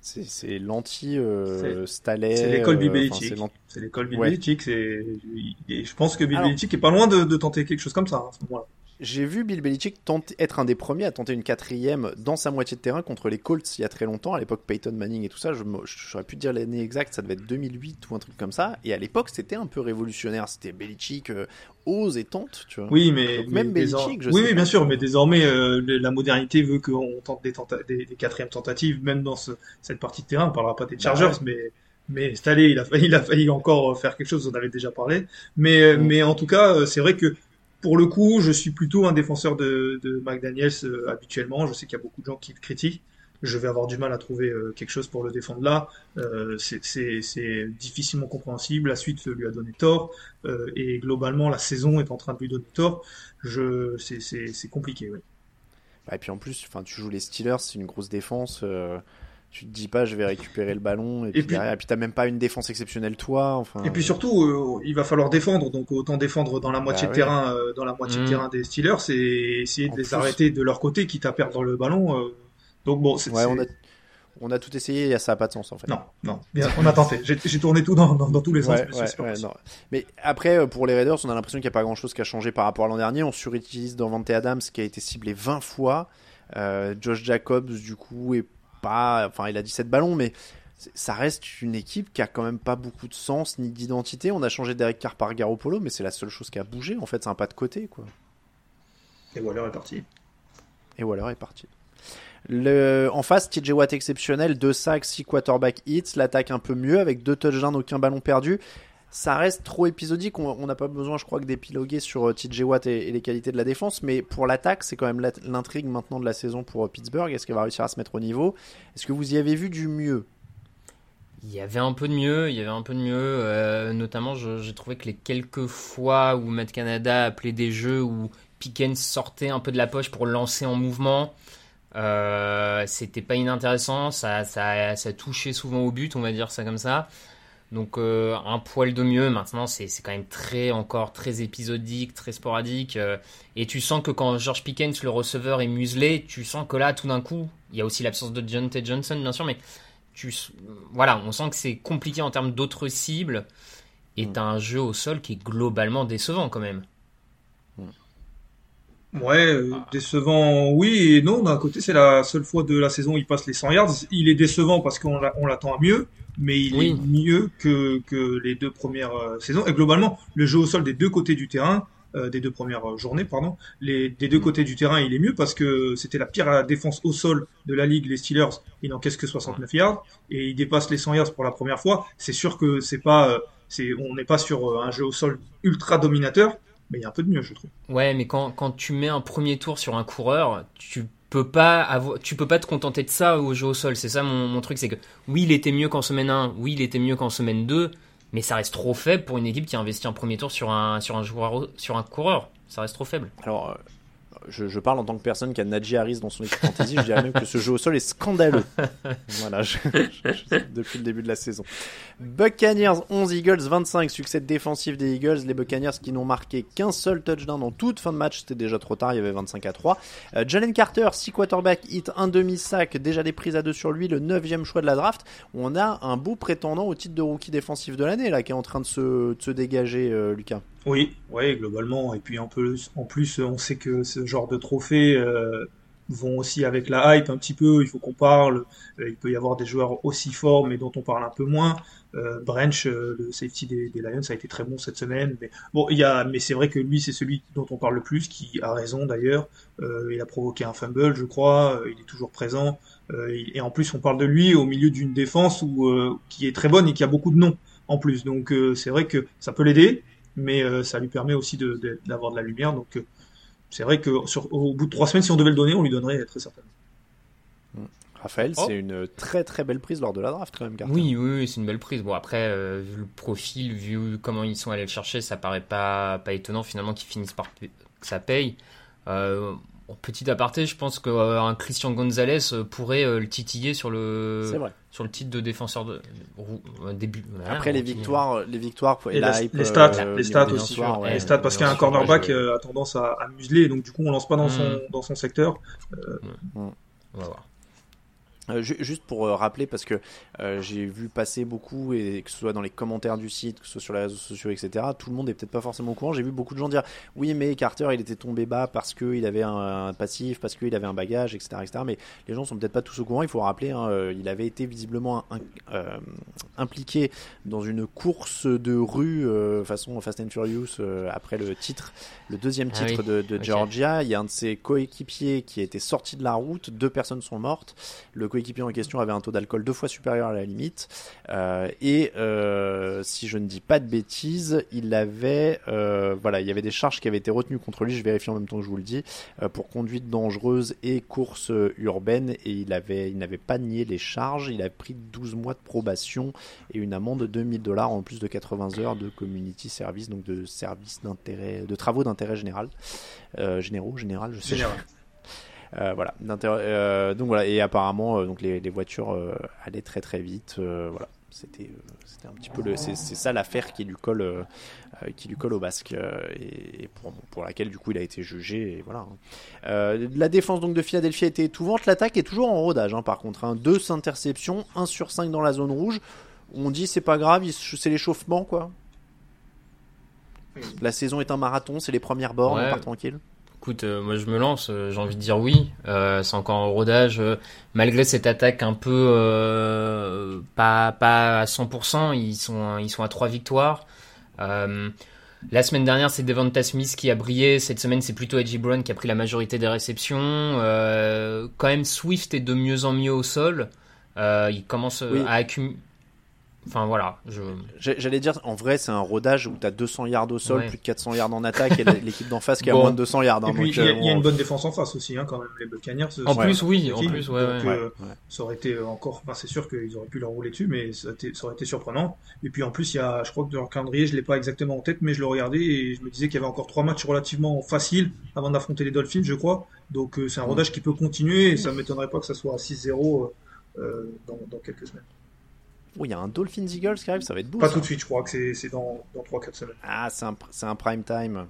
C'est l'anti-Staley. c'est l'école euh, bibélitique. c'est l'école bibélitique. je pense que bibélitique est pas loin de, tenter quelque chose comme ça hein, à ce moment-là. J'ai vu Bill Belichick tenter, être un des premiers à tenter une quatrième dans sa moitié de terrain contre les Colts il y a très longtemps. À l'époque, Peyton Manning et tout ça, je j'aurais pu dire l'année exacte, ça devait être 2008 ou un truc comme ça. Et à l'époque, c'était un peu révolutionnaire. C'était Belichick euh, ose et tente, tu vois. Oui, mais, même Belichick, je oui, oui, bien sûr, mais désormais, euh, la modernité veut qu'on tente des, des, des, quatrièmes tentatives, même dans ce, cette partie de terrain. On parlera pas des bah Chargers, mais mais il a failli, il a failli encore faire quelque chose. On avait déjà parlé. Mais, mm. mais en tout cas, euh, c'est vrai que pour le coup, je suis plutôt un défenseur de, de McDaniels euh, habituellement. Je sais qu'il y a beaucoup de gens qui le critiquent. Je vais avoir du mal à trouver euh, quelque chose pour le défendre là. Euh, c'est difficilement compréhensible. La suite lui a donné tort. Euh, et globalement, la saison est en train de lui donner tort. C'est compliqué. Ouais. Bah, et puis en plus, tu joues les Steelers, c'est une grosse défense tu te dis pas je vais récupérer le ballon et, puis, derrière, et puis t'as même pas une défense exceptionnelle toi enfin et puis surtout euh, il va falloir défendre donc autant défendre dans la moitié bah de terrain euh, dans la moitié de mmh. terrain des Steelers et essayer de les arrêter de leur côté quitte à perdre le ballon euh. donc bon c'est ouais, on a on a tout essayé et ça a pas de sens en fait. Non, non, on a tenté. J'ai tourné tout dans, dans, tous les sens. mais, mais après, pour les Raiders, on a l'impression qu'il n'y a pas grand chose qui a changé par rapport à l'an dernier. On surutilise Vante Adams qui a été ciblé 20 fois. Josh Jacobs, du coup, est pas. Enfin, il a 17 ballons, mais ça reste une équipe qui a quand même pas beaucoup de sens ni d'identité. On a changé Derek Carr par Garoppolo, mais c'est la seule chose qui a bougé. En fait, c'est un pas de côté, quoi. Et Waller est parti. Et Waller est parti. Le... En face, TJ Watt exceptionnel, 2 sacs, 6 quarterback hits, l'attaque un peu mieux avec 2 touchdowns, aucun ballon perdu ça reste trop épisodique. On n'a pas besoin, je crois, que d'épiloguer sur euh, TJ Watt et, les qualités de la défense, mais pour l'attaque, c'est quand même l'intrigue maintenant de la saison pour euh, Pittsburgh. Est-ce qu'elle va réussir à se mettre au niveau? Est-ce que vous y avez vu du mieux? Il y avait un peu de mieux, il y avait un peu de mieux. Euh, notamment, j'ai trouvé que les quelques fois où Matt Canada appelait des jeux où Pickens sortait un peu de la poche pour lancer en mouvement, c'était pas inintéressant. Ça, touchait souvent au but, on va dire ça comme ça. Donc euh, un poil de mieux. Maintenant, c'est quand même très encore très épisodique, très sporadique. Euh, et tu sens que quand George Pickens, le receveur, est muselé, tu sens que là, tout d'un coup, il y a aussi l'absence de John T. Johnson, bien sûr, mais tu, voilà, on sent que c'est compliqué en termes d'autres cibles. Et mm. t'as un jeu au sol qui est globalement décevant quand même. Ouais, euh, décevant, oui et non. D'un côté, c'est la seule fois de la saison où il passe les 100 yards. Il est décevant parce qu'on l'attend à mieux, mais il est mieux que, que les deux premières euh, saisons. Et globalement, le jeu au sol des deux côtés du terrain, euh, des deux premières journées, pardon, les, des deux côtés du terrain, il est mieux parce que c'était la pire défense au sol de la ligue. Les Steelers, ils n'encaissent que 69 yards et ils dépassent les 100 yards pour la première fois. C'est sûr que c'est pas, c'est, on n'est pas sur un jeu au sol ultra dominateur mais il y a un peu de mieux, je trouve. Ouais, mais quand, quand tu mets un premier tour sur un coureur, tu peux pas avoir, tu peux pas te contenter de ça au jeu au sol. C'est ça mon, mon truc, c'est que oui, il était mieux qu'en semaine 1, oui, il était mieux qu'en semaine 2, mais ça reste trop faible pour une équipe qui a investi un premier tour sur un, sur un joueur, sur un coureur. Ça reste trop faible. Alors, euh, Je, je, parle en tant que personne qui a Najee Harris dans son équipe fantasy. Je dirais même que ce jeu au sol est scandaleux. voilà, je, depuis le début de la saison. Buccaneers 11, Eagles 25. Succès défensif des Eagles. Les Buccaneers qui n'ont marqué qu'un seul touchdown en toute fin de match. C'était déjà trop tard. Il y avait 25 à 3. Euh, Jalen Carter, 6 quarterback hit, un demi-sac. Déjà des prises à deux sur lui. Le 9 choix de la draft. On a un beau prétendant au titre de rookie défensif de l'année là qui est en train de se, de se dégager, euh, Lucas. Oui, oui, globalement. Et puis en plus, plus, on sait que ce genre de trophées euh, vont aussi avec la hype un petit peu. Il faut qu'on parle. Euh, il peut y avoir des joueurs aussi forts, mais dont on parle un peu moins. Euh, Branch, euh, le safety des, des, Lions, a été très bon cette semaine. Mais bon, il y a, mais c'est vrai que lui, c'est celui dont on parle le plus, qui a raison d'ailleurs. Euh, il a provoqué un fumble, je crois. il est toujours présent. et en plus, on parle de lui au milieu d'une défense qui est très bonne et qui a beaucoup de noms en plus. Donc c'est vrai que ça peut l'aider mais euh, ça lui permet aussi d'avoir de, de, la lumière. Donc euh, c'est vrai que sur, au bout de trois semaines, si on devait le donner, on lui donnerait très certainement. Mm. Raphaël, oh. c'est une très très belle prise lors de la draft quand même. Oui, oui, oui c'est une belle prise. Bon après, euh, vu le profil, vu comment ils sont allés le chercher, ça paraît pas pas étonnant finalement qu'ils finissent par que ça paye. Petit aparté, je pense qu'un euh, Christian Gonzalez euh, pourrait euh, le titiller sur le sur le titre de défenseur de début. Après les victoires, les victoires et, la, les stats, les stats aussi, les stats parce qu'un cornerback a tendance à, à, museler, donc du coup on lance pas dans son mm. dans son secteur. On va voir. Euh, juste pour euh, rappeler, parce que euh, j'ai vu passer beaucoup, et que ce soit dans les commentaires du site, que ce soit sur les réseaux sociaux, etc., tout le monde est peut-être pas forcément au courant. J'ai vu beaucoup de gens dire oui, mais Carter, il était tombé bas parce qu'il avait un, passif, parce qu'il avait un bagage, etc., etc. Mais les gens sont peut-être pas tous au courant. Il faut rappeler, hein, il avait été visiblement impliqué dans une course de rue façon Fast and Furious après le titre, le deuxième ah titre de, de Georgia. Il y a un de ses coéquipiers qui a été sorti de la route. Deux personnes sont mortes. Le équipier en question avait un taux d'alcool deux fois supérieur à la limite. Euh, et euh, si je ne dis pas de bêtises, il avait, euh, voilà, il y avait des charges qui avaient été retenues contre lui. Je vérifie en même temps que je vous le dis pour conduite dangereuse et course urbaine. Et il avait, il n'avait pas nié les charges. Il a pris 12 mois de probation et une amende de 2000 dollars en plus de 80 heures de community service, donc de service d'intérêt, de travaux d'intérêt général, généraux, général, je sais. Général. Euh, voilà. Euh, donc voilà. Et apparemment, euh, donc les, les voitures allaient très très vite. voilà. C'était c'était un petit peu c'est ça l'affaire qui lui colle qui lui colle au basque et, pour, pour, laquelle du coup il a été jugé et voilà hein. la défense donc de Philadelphie a été étouvante l'attaque est toujours en rodage hein, par contre hein. deux interceptions 1 sur 5 dans la zone rouge on dit c'est pas grave c'est l'échauffement quoi la saison est un marathon c'est les premières bornes on part tranquille Écoute, euh, moi je me lance, euh, j'ai envie de dire oui. Euh, c'est encore en rodage, malgré cette attaque un peu pas pas à 100%, ils sont ils sont à trois victoires. la semaine dernière, c'est Devonta Smith qui a brillé. Cette semaine, c'est plutôt Edgy Brown qui a pris la majorité des réceptions. quand même, Swift est de mieux en mieux au sol. il commence à accumuler Enfin voilà. Je... J'allais dire, en vrai, c'est un rodage où tu as 200 yards au sol, plus de 400 yards en attaque, et l'équipe d'en face qui a moins de 200 yards. Hein, il y, a, y a une bonne défense en face aussi, hein, quand même, les Buccaneers. En plus, oui, en plus, ouais, donc, euh, Ça aurait été encore, enfin, c'est sûr qu'ils auraient pu leur rouler dessus, mais ça, ça, aurait été surprenant. Et puis en plus, il y a, je crois que dans leur calendrier, je l'ai pas exactement en tête, mais je le regardais et je me disais qu'il y avait encore trois matchs relativement faciles avant d'affronter les Dolphins, je crois. Donc euh, c'est un rodage qui peut continuer et ça m'étonnerait pas que ça soit à 6-0 euh, dans, dans quelques semaines. Oh, il y a un Dolphins Eagles qui arrive, ça va être beau. Pas tout de suite, je crois que c'est dans, dans 3-4 semaines. Ah, c'est un, un, prime time.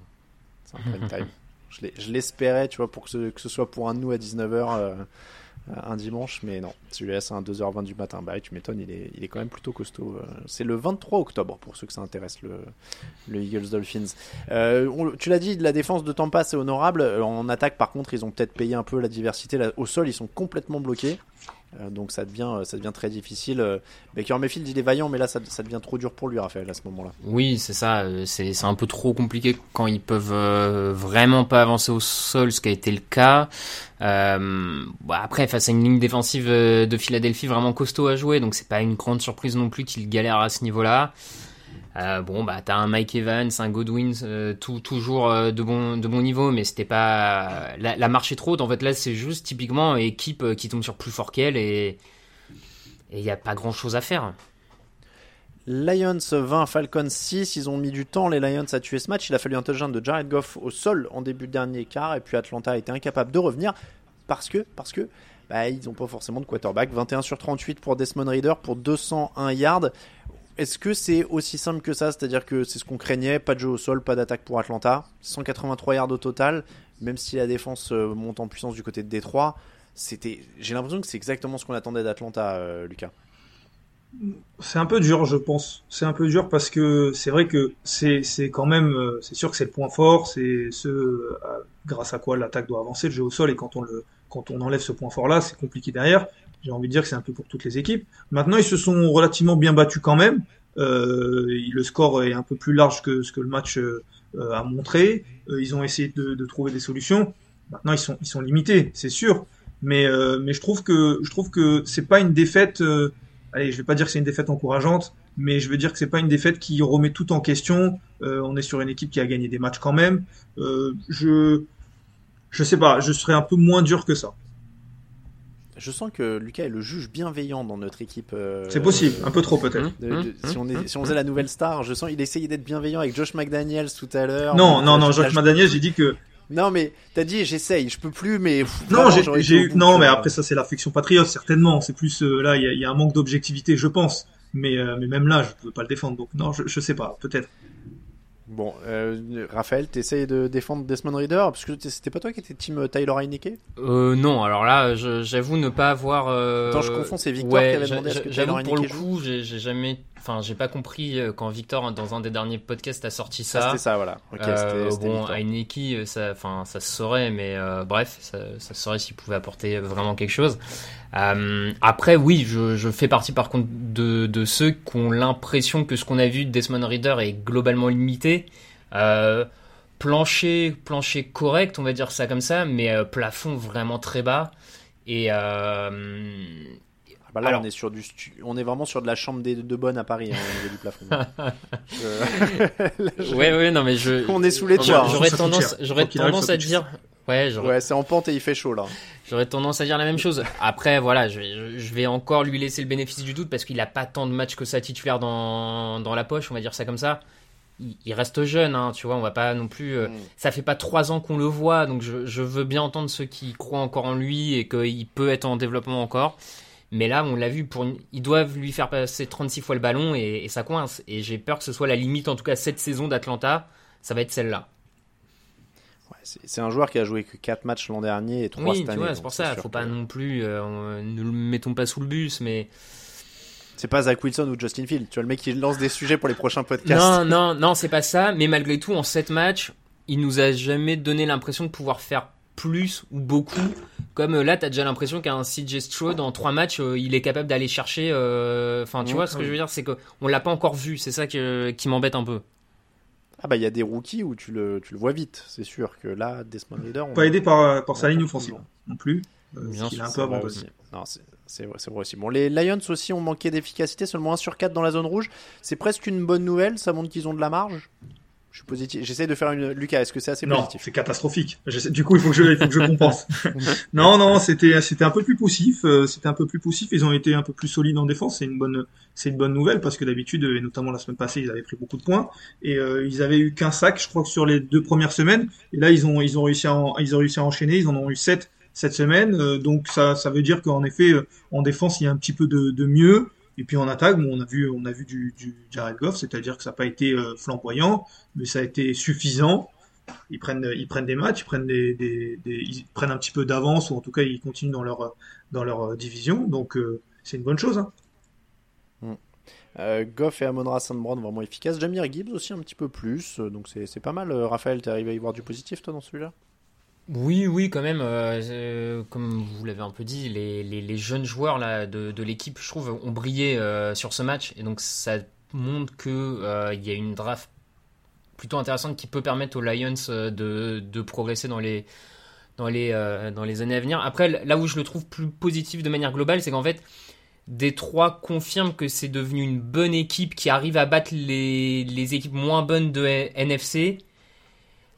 C'est un prime time. je l'espérais, tu vois, pour que ce, que ce, soit pour un de nous à 19h euh, un dimanche, mais non. Celui-là, c'est un 2h20 du matin. Bah, tu m'étonnes, il est, il est quand même plutôt costaud. Euh. C'est le 23 octobre, pour ceux que ça intéresse, le, le Eagles Dolphins. Euh, tu l'as dit, la défense de Tampa, c'est honorable. En attaque, par contre, ils ont peut-être payé un peu la diversité. Là, au sol, ils sont complètement bloqués. Euh, donc ça devient, euh, ça devient très difficile. Euh, Baker Mayfield, il est vaillant, mais là, ça, devient trop dur pour lui, Raphaël, à ce moment-là. Oui, c'est ça. C'est un peu trop compliqué quand ils peuvent vraiment pas avancer au sol, ce qui a été le cas. Euh, après, face à une ligne défensive de Philadelphie vraiment costaud à jouer, donc c'est pas une grande surprise non plus qu'il galère à ce niveau-là. Euh, bon, bah, t'as un Mike Evans, un Godwin, euh, tout, toujours euh, de, bon, de bon niveau, mais c'était pas. La, marche est trop haute. En fait, là, c'est juste typiquement équipe qui tombe sur plus fort qu'elle et il n'y a pas grand chose à faire. Lions 20, Falcons 6. Ils ont mis du temps, les Lions, à tuer ce match. Il a fallu un touchdown de Jared Goff au sol en début de dernier quart. Et puis Atlanta a été incapable de revenir parce que, parce que bah, ils n'ont pas forcément de quarterback. 21 sur 38 pour Desmond Reader pour 201 yards. Est-ce que c'est aussi simple que ça? C'est-à-dire que c'est ce qu'on craignait, pas de jeu au sol, pas d'attaque pour Atlanta, 183 yards au total, même si la défense euh, monte en puissance du côté de Détroit. C'était, j'ai l'impression que c'est exactement ce qu'on attendait d'Atlanta, euh, Lucas. C'est un peu dur, je pense. C'est un peu dur parce que c'est vrai que c'est quand même, euh, c'est sûr que c'est le point fort, c'est ce grâce à quoi l'attaque doit avancer, le jeu au sol, et quand on le quand on enlève ce point fort-là, c'est compliqué derrière. J'ai envie de dire que c'est un peu pour toutes les équipes. Maintenant, ils se sont relativement bien battus quand même. Euh, le score est un peu plus large que ce que le match euh, a montré. Euh, ils ont essayé de, de, trouver des solutions. Maintenant, ils sont, ils sont limités, c'est sûr. Mais, euh, mais je trouve que je trouve que c'est pas une défaite. Euh, allez, je vais pas dire que c'est une défaite encourageante, mais je veux dire que c'est pas une défaite qui remet tout en question. on est sur une équipe qui a gagné des matchs quand même. je je sais pas, je serais un peu moins dur que ça. Je sens que Lucas est le juge bienveillant dans notre équipe. Euh, c'est possible, un peu trop peut-être. si, on est, si on faisait la nouvelle star, je sens il essayait d'être bienveillant avec Josh McDaniels tout à l'heure. Non, non, non, Josh McDaniels, j'ai dit que. Non, mais t'as dit j'essaye, je peux plus, mais. non, j'ai eu. Non, mais après ça c'est l'affection patriote, certainement. C'est plus euh, là, il y, y, a un manque d'objectivité, je pense. Mais, euh, mais même là, je peux pas le défendre. Donc non, je, je sais pas, peut-être. Bon, euh, Raphaël, t'essayes de défendre Desmond Reader parce que c'était pas toi qui étais team Tyler Heineke? Euh, Non, alors là, j'avoue ne pas avoir. Euh... Attends, je confonds, c'est Victor ouais, qui avait demandé à ce que Tyler pour le coup, j'ai jamais, enfin, j'ai pas compris euh, quand Victor dans un des derniers podcasts a sorti ça. Ah, c'était ça, voilà. Okay, euh, bon, Heineke, ça, enfin, ça se saurait, mais euh, bref, ça, ça se saurait s'il pouvait apporter vraiment quelque chose. Euh, après, oui, je, je, fais partie par contre de, de ceux qui ont l'impression que ce qu'on a vu de Desmond Reader est globalement limité. Euh, plancher, plancher correct, on va dire ça comme ça, mais euh, plafond vraiment très bas. Et euh, là, Alors, on est sur du, on est vraiment sur de la chambre des de bonne à Paris hein, au niveau du plafond. je... Ouais, ouais, non mais je. On est sous les toits. J'aurais tendance, j'aurais tendance à dire. Ouais, ouais c'est en pente et il fait chaud là. J'aurais tendance à dire la même chose. Après, voilà, je, je vais encore lui laisser le bénéfice du doute parce qu'il a pas tant de matchs que ça titulaire dans, dans la poche, on va dire ça comme ça. Il, il reste jeune, hein, tu vois, on va pas non plus. Euh, mm. Ça fait pas trois ans qu'on le voit, donc je, je, veux bien entendre ceux qui croient encore en lui et qu'il peut être en développement encore. Mais là, on l'a vu, pour une... ils doivent lui faire passer 36 fois le ballon et, et ça coince. Et j'ai peur que ce soit la limite, en tout cas cette saison d'Atlanta, ça va être celle-là. C'est un joueur qui a joué que 4 matchs l'an dernier et 3 oui, cette année. Oui, c'est pour ça, faut que... pas non plus. Euh, ne le mettons pas sous le bus, mais. C'est pas Zach Wilson ou Justin Field. Tu vois, le mec qui lance des sujets pour les prochains podcasts. Non, non, non, c'est pas ça. Mais malgré tout, en 7 matchs, il nous a jamais donné l'impression de pouvoir faire plus ou beaucoup. Comme euh, là, t'as déjà l'impression qu'un CJ Stroud en 3 matchs, euh, il est capable d'aller chercher. Enfin, euh... tu mmh, vois, ce que je veux dire, c'est qu'on l'a pas encore vu. C'est ça que, qui m'embête un peu. Ah bah il y a des rookies où tu le, tu le vois vite, c'est sûr que là, Desmond Reader... On... Pas aidé par, par sa ligne offensive non plus, euh, il a un peu abandonné. Non, c'est vrai, vrai aussi. Bon, les Lions aussi ont manqué d'efficacité, seulement 1 sur 4 dans la zone rouge. C'est presque une bonne nouvelle, ça montre qu'ils ont de la marge je suis positif. J'essaie de faire une. Lucas, est-ce que c'est assez non, positif c'est catastrophique. Du coup, il faut que je, il faut que je compense. non, non, c'était, c'était un peu plus poussif. Euh, c'était un peu plus poussif. Ils ont été un peu plus solides en défense. C'est une bonne, c'est une bonne nouvelle parce que d'habitude, et notamment la semaine passée, ils avaient pris beaucoup de points et euh, ils avaient eu qu'un sac, je crois que sur les deux premières semaines. Et là, ils ont, ils ont réussi à, ils ont réussi à enchaîner. Ils en ont eu sept cette semaine. Euh, donc ça, ça veut dire qu'en effet, en défense, il y a un petit peu de, de mieux. Et puis en attaque, bon, on a vu, on a vu du, du Jared Goff, c'est-à-dire que ça n'a pas été euh, flamboyant, mais ça a été suffisant. Ils prennent, ils prennent des matchs, ils prennent des, ils prennent un petit peu d'avance ou en tout cas ils continuent dans leur dans leur division. Donc euh, c'est une bonne chose. Hein. Mm. Euh, Goff et Amon-Ra Brown vraiment efficaces. Jamir Gibbs aussi un petit peu plus, donc c'est pas mal. Raphaël, t'es arrivé à y voir du positif toi dans celui-là? Oui, oui, quand même. Euh, comme vous l'avez un peu dit, les, jeunes joueurs de, l'équipe, je trouve, ont brillé euh, sur ce match. Et donc, ça montre qu'il euh, y a une draft plutôt intéressante qui peut permettre aux Lions de, de progresser dans les, années à venir. Après, là où je le trouve plus positif de manière globale, c'est qu'en fait, Détroit confirme que c'est devenu une bonne équipe qui arrive à battre les équipes moins bonnes de NFC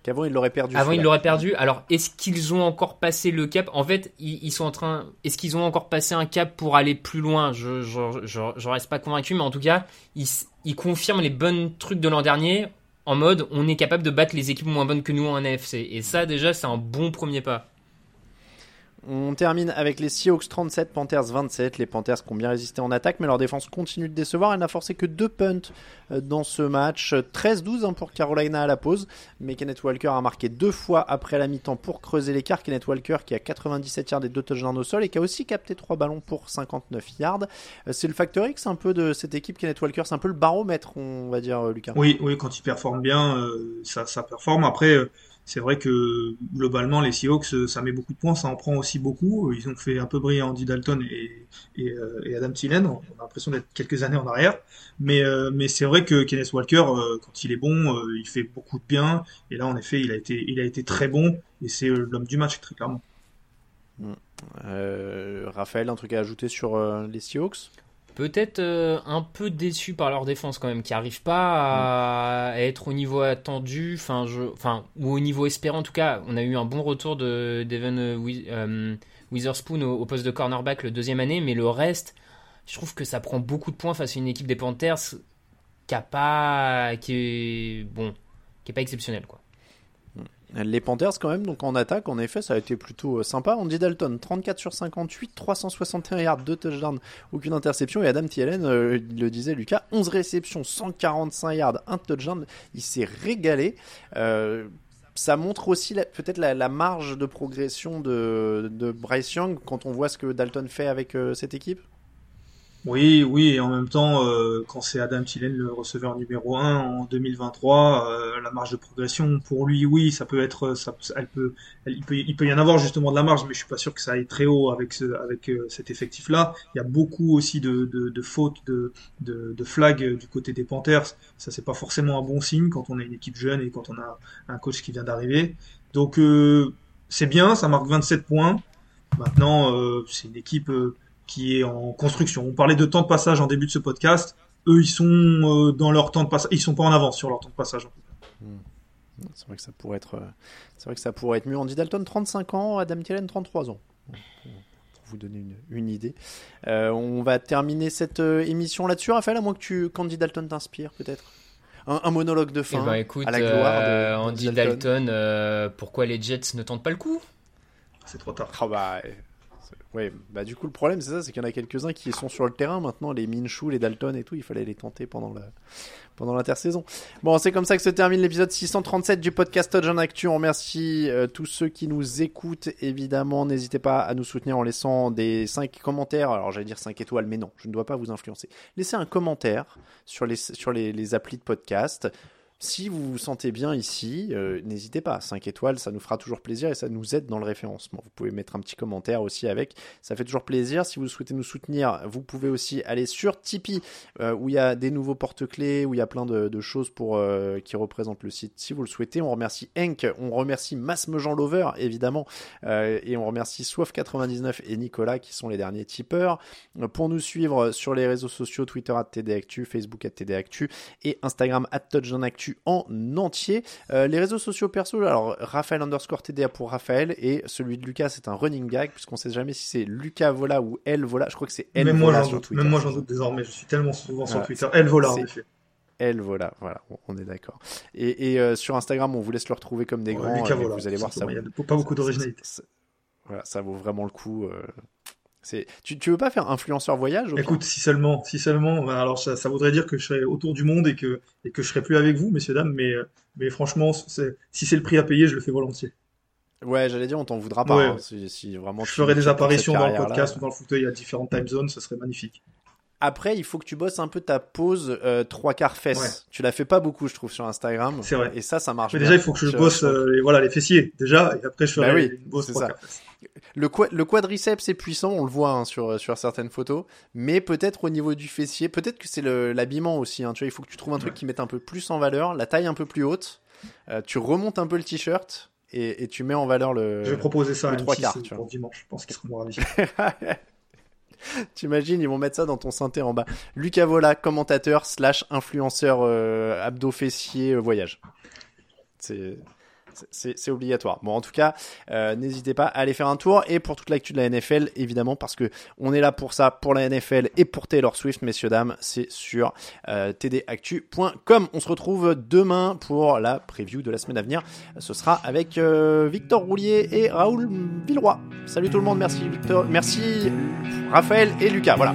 Qu'avant ils l'auraient perdu. Avant ils l'auraient perdu. Alors est-ce qu'ils ont encore passé le cap? En fait, ils, ils, sont en train. Est-ce qu'ils ont encore passé un cap pour aller plus loin? Je je, je, je reste pas convaincu, mais en tout cas, ils, ils confirment les bons trucs de l'an dernier en mode on est capable de battre les équipes moins bonnes que nous en NFC. Et ça, déjà, c'est un bon premier pas. On termine avec les Seahawks 37, Panthers 27. Les Panthers qui ont bien résisté en attaque, mais leur défense continue de décevoir. Elle n'a forcé que deux punts euh, dans ce match. 13-12 hein, pour Carolina à la pause, mais Kenneth Walker a marqué deux fois après la mi-temps pour creuser l'écart. Kenneth Walker qui a 97 yards et deux touchdowns au sol et qui a aussi capté trois ballons pour 59 yards. Euh, c'est le facteur X un peu de cette équipe Kenneth Walker, c'est un peu le baromètre, on va dire, euh, Lucas. Oui, oui, quand il performe bien, ça, ça performe. Après c'est vrai que globalement, les Seahawks, euh, ça met beaucoup de points, ça en prend aussi beaucoup. Ils ont fait un peu briller Andy Dalton euh, et Adam Thielen. On a l'impression d'être quelques années en arrière. Mais, euh, c'est vrai que Kenneth Walker, quand il est bon, il fait beaucoup de bien. Et là, en effet, il a été, il a été très bon. Et c'est l'homme du match, très clairement. Mm. Raphaël, un truc à ajouter sur les Seahawks? Peut-être euh, un peu déçu par leur défense quand même, qui n'arrive pas à, être au niveau attendu, enfin, je, enfin, ou au niveau espéré en tout cas. On a eu un bon retour de Devon euh, euh, Witherspoon au, poste de cornerback le deuxième année, mais le reste, je trouve que ça prend beaucoup de points face à une équipe des Panthers qui a pas, qui est bon, qui est pas exceptionnelle quoi. Les Panthers quand même, donc en attaque, en effet, ça a été plutôt euh, sympa. Andy Dalton, 34 sur 58, 361 yards, 2 touchdowns, aucune interception. Et Adam Thielen, euh, le disait Lucas, 11 réceptions, 145 yards, 1 touchdown. Il s'est régalé. Euh, ça montre aussi peut-être la, marge de progression de, de, Bryce Young quand on voit ce que Dalton fait avec cette équipe? Oui, oui, et en même temps, euh, quand c'est Adam Thielen le receveur numéro 1 en 2023, euh, la marge de progression pour lui, oui, ça peut être, ça, elle peut, il peut, il peut y en avoir justement de la marge, mais je suis pas sûr que ça aille très haut avec ce, avec euh, cet effectif-là. Il y a beaucoup aussi de, de, fautes, de, de, de flags du côté des Panthers. Ça, c'est pas forcément un bon signe quand on a une équipe jeune et quand on a un coach qui vient d'arriver. Donc, c'est bien, ça marque 27 points. Maintenant, c'est une équipe qui est en construction. On parlait de temps de passage en début de ce podcast. Eux, ils sont euh, dans leur temps de passage. Ils sont pas en avance sur leur temps de passage. Hmm. C'est vrai que ça pourrait être, euh, c'est vrai que ça pourrait être mieux. Andy Dalton, 35 ans, Adam Thielen, 33 ans. Pour vous donner une, idée. Euh, on va terminer cette émission là-dessus, Raphaël, à moins que tu, qu'Andy Dalton t'inspire, peut-être? Un, monologue de fin eh ben, écoute, à la gloire de Andy Dalton. pourquoi les Jets ne tentent pas le coup? C'est trop tard. Oh bah, oui, bah du coup le problème c'est ça, c'est qu'il y en a quelques-uns qui sont sur le terrain maintenant, les Minshew, les Dalton et tout, il fallait les tenter pendant la pendant l'intersaison. Bon, c'est comme ça que se termine l'épisode 637 du podcast Touch Actu. On remercie euh, tous ceux qui nous écoutent évidemment. N'hésitez pas à nous soutenir en laissant des 5 commentaires. Alors j'allais dire 5 étoiles, mais non, je ne dois pas vous influencer. Laissez un commentaire sur les sur les applis de podcast. Si vous vous sentez bien ici, euh, n'hésitez pas. 5 étoiles, ça nous fera toujours plaisir et ça nous aide dans le référencement. Vous pouvez mettre un petit commentaire aussi avec. Ça fait toujours plaisir. Si vous souhaitez nous soutenir, vous pouvez aussi aller sur Tipeee euh, où il y a des nouveaux porte-clés, où il y a plein de, choses pour euh, qui représentent le site. Si vous le souhaitez, on remercie Henk, on remercie Masme Jean Lover évidemment et on remercie Soif99 et Nicolas qui sont les derniers tipeurs. Pour nous suivre sur les réseaux sociaux, Twitter at TDActu, Facebook at TDActu et Instagram at TouchdownActu en entier. Euh, les réseaux sociaux perso, alors Raphaël underscore TDA pour Raphaël et celui de Lucas c'est un running gag puisqu'on sait jamais si c'est Lucas Vola ou Elle Vola. Je crois que c'est Elle même Vola moi, Même moi j'en doute désormais, je suis tellement souvent sur Twitter. Elle Vola en effet. Elle, voilà, voilà, on est d'accord. Et, euh, sur Instagram, on vous laisse le retrouver comme des grands. Lucas vous allez voir, ça. Il n'y a pas beaucoup d'originalité. Voilà, ça vaut vraiment le coup. Euh, tu, tu veux pas faire influenceur voyage Écoute, si seulement, si seulement. Ben alors ça, voudrait dire que je serais autour du monde et que et que je serais plus avec vous, messieurs dames. Mais mais franchement, si c'est le prix à payer, je le fais volontiers. Ouais, j'allais dire, on t'en voudra pas. Hein, si, vraiment. Je ferai des apparitions dans le podcast ou dans le fauteuil à différentes time zones, ça serait magnifique. Après, il faut que tu bosses un peu ta pause euh, trois quarts fesses. Tu la fais pas beaucoup, je trouve, sur Instagram. C'est vrai. Et ça, ça marche. Mais déjà, il faut que je bosse, euh, les, voilà, les fessiers déjà, et après je ferai bah oui, une bosse trois quarts fesses. Le, le quadriceps est puissant, on le voit hein, sur, sur certaines photos, mais peut-être au niveau du fessier, peut-être que c'est l'habillement aussi. Hein, tu vois, il faut que tu trouves un truc qui mette un peu plus en valeur, la taille un peu plus haute. Euh, tu remontes un peu le t-shirt et, et, tu mets en valeur le. Je vais proposer ça à trois quarts pour dimanche. Je pense qu'ils seront ravis. T'imagines, ils vont mettre ça dans ton synthé en bas. Lucas Vola, commentateur slash influenceur euh, abdo fessier euh, voyage. C'est C'est obligatoire. Bon, en tout cas, euh, n'hésitez pas à aller faire un tour. Et pour toute l'actu de la NFL, évidemment, parce que on est là pour ça, pour la NFL et pour Taylor Swift, messieurs, dames, c'est sur euh, tdactu.com. On se retrouve demain pour la preview de la semaine à venir. Ce sera avec euh, Victor Roulier et Raoul Villeroy. Salut tout le monde, merci Victor, merci Raphaël et Lucas. Voilà.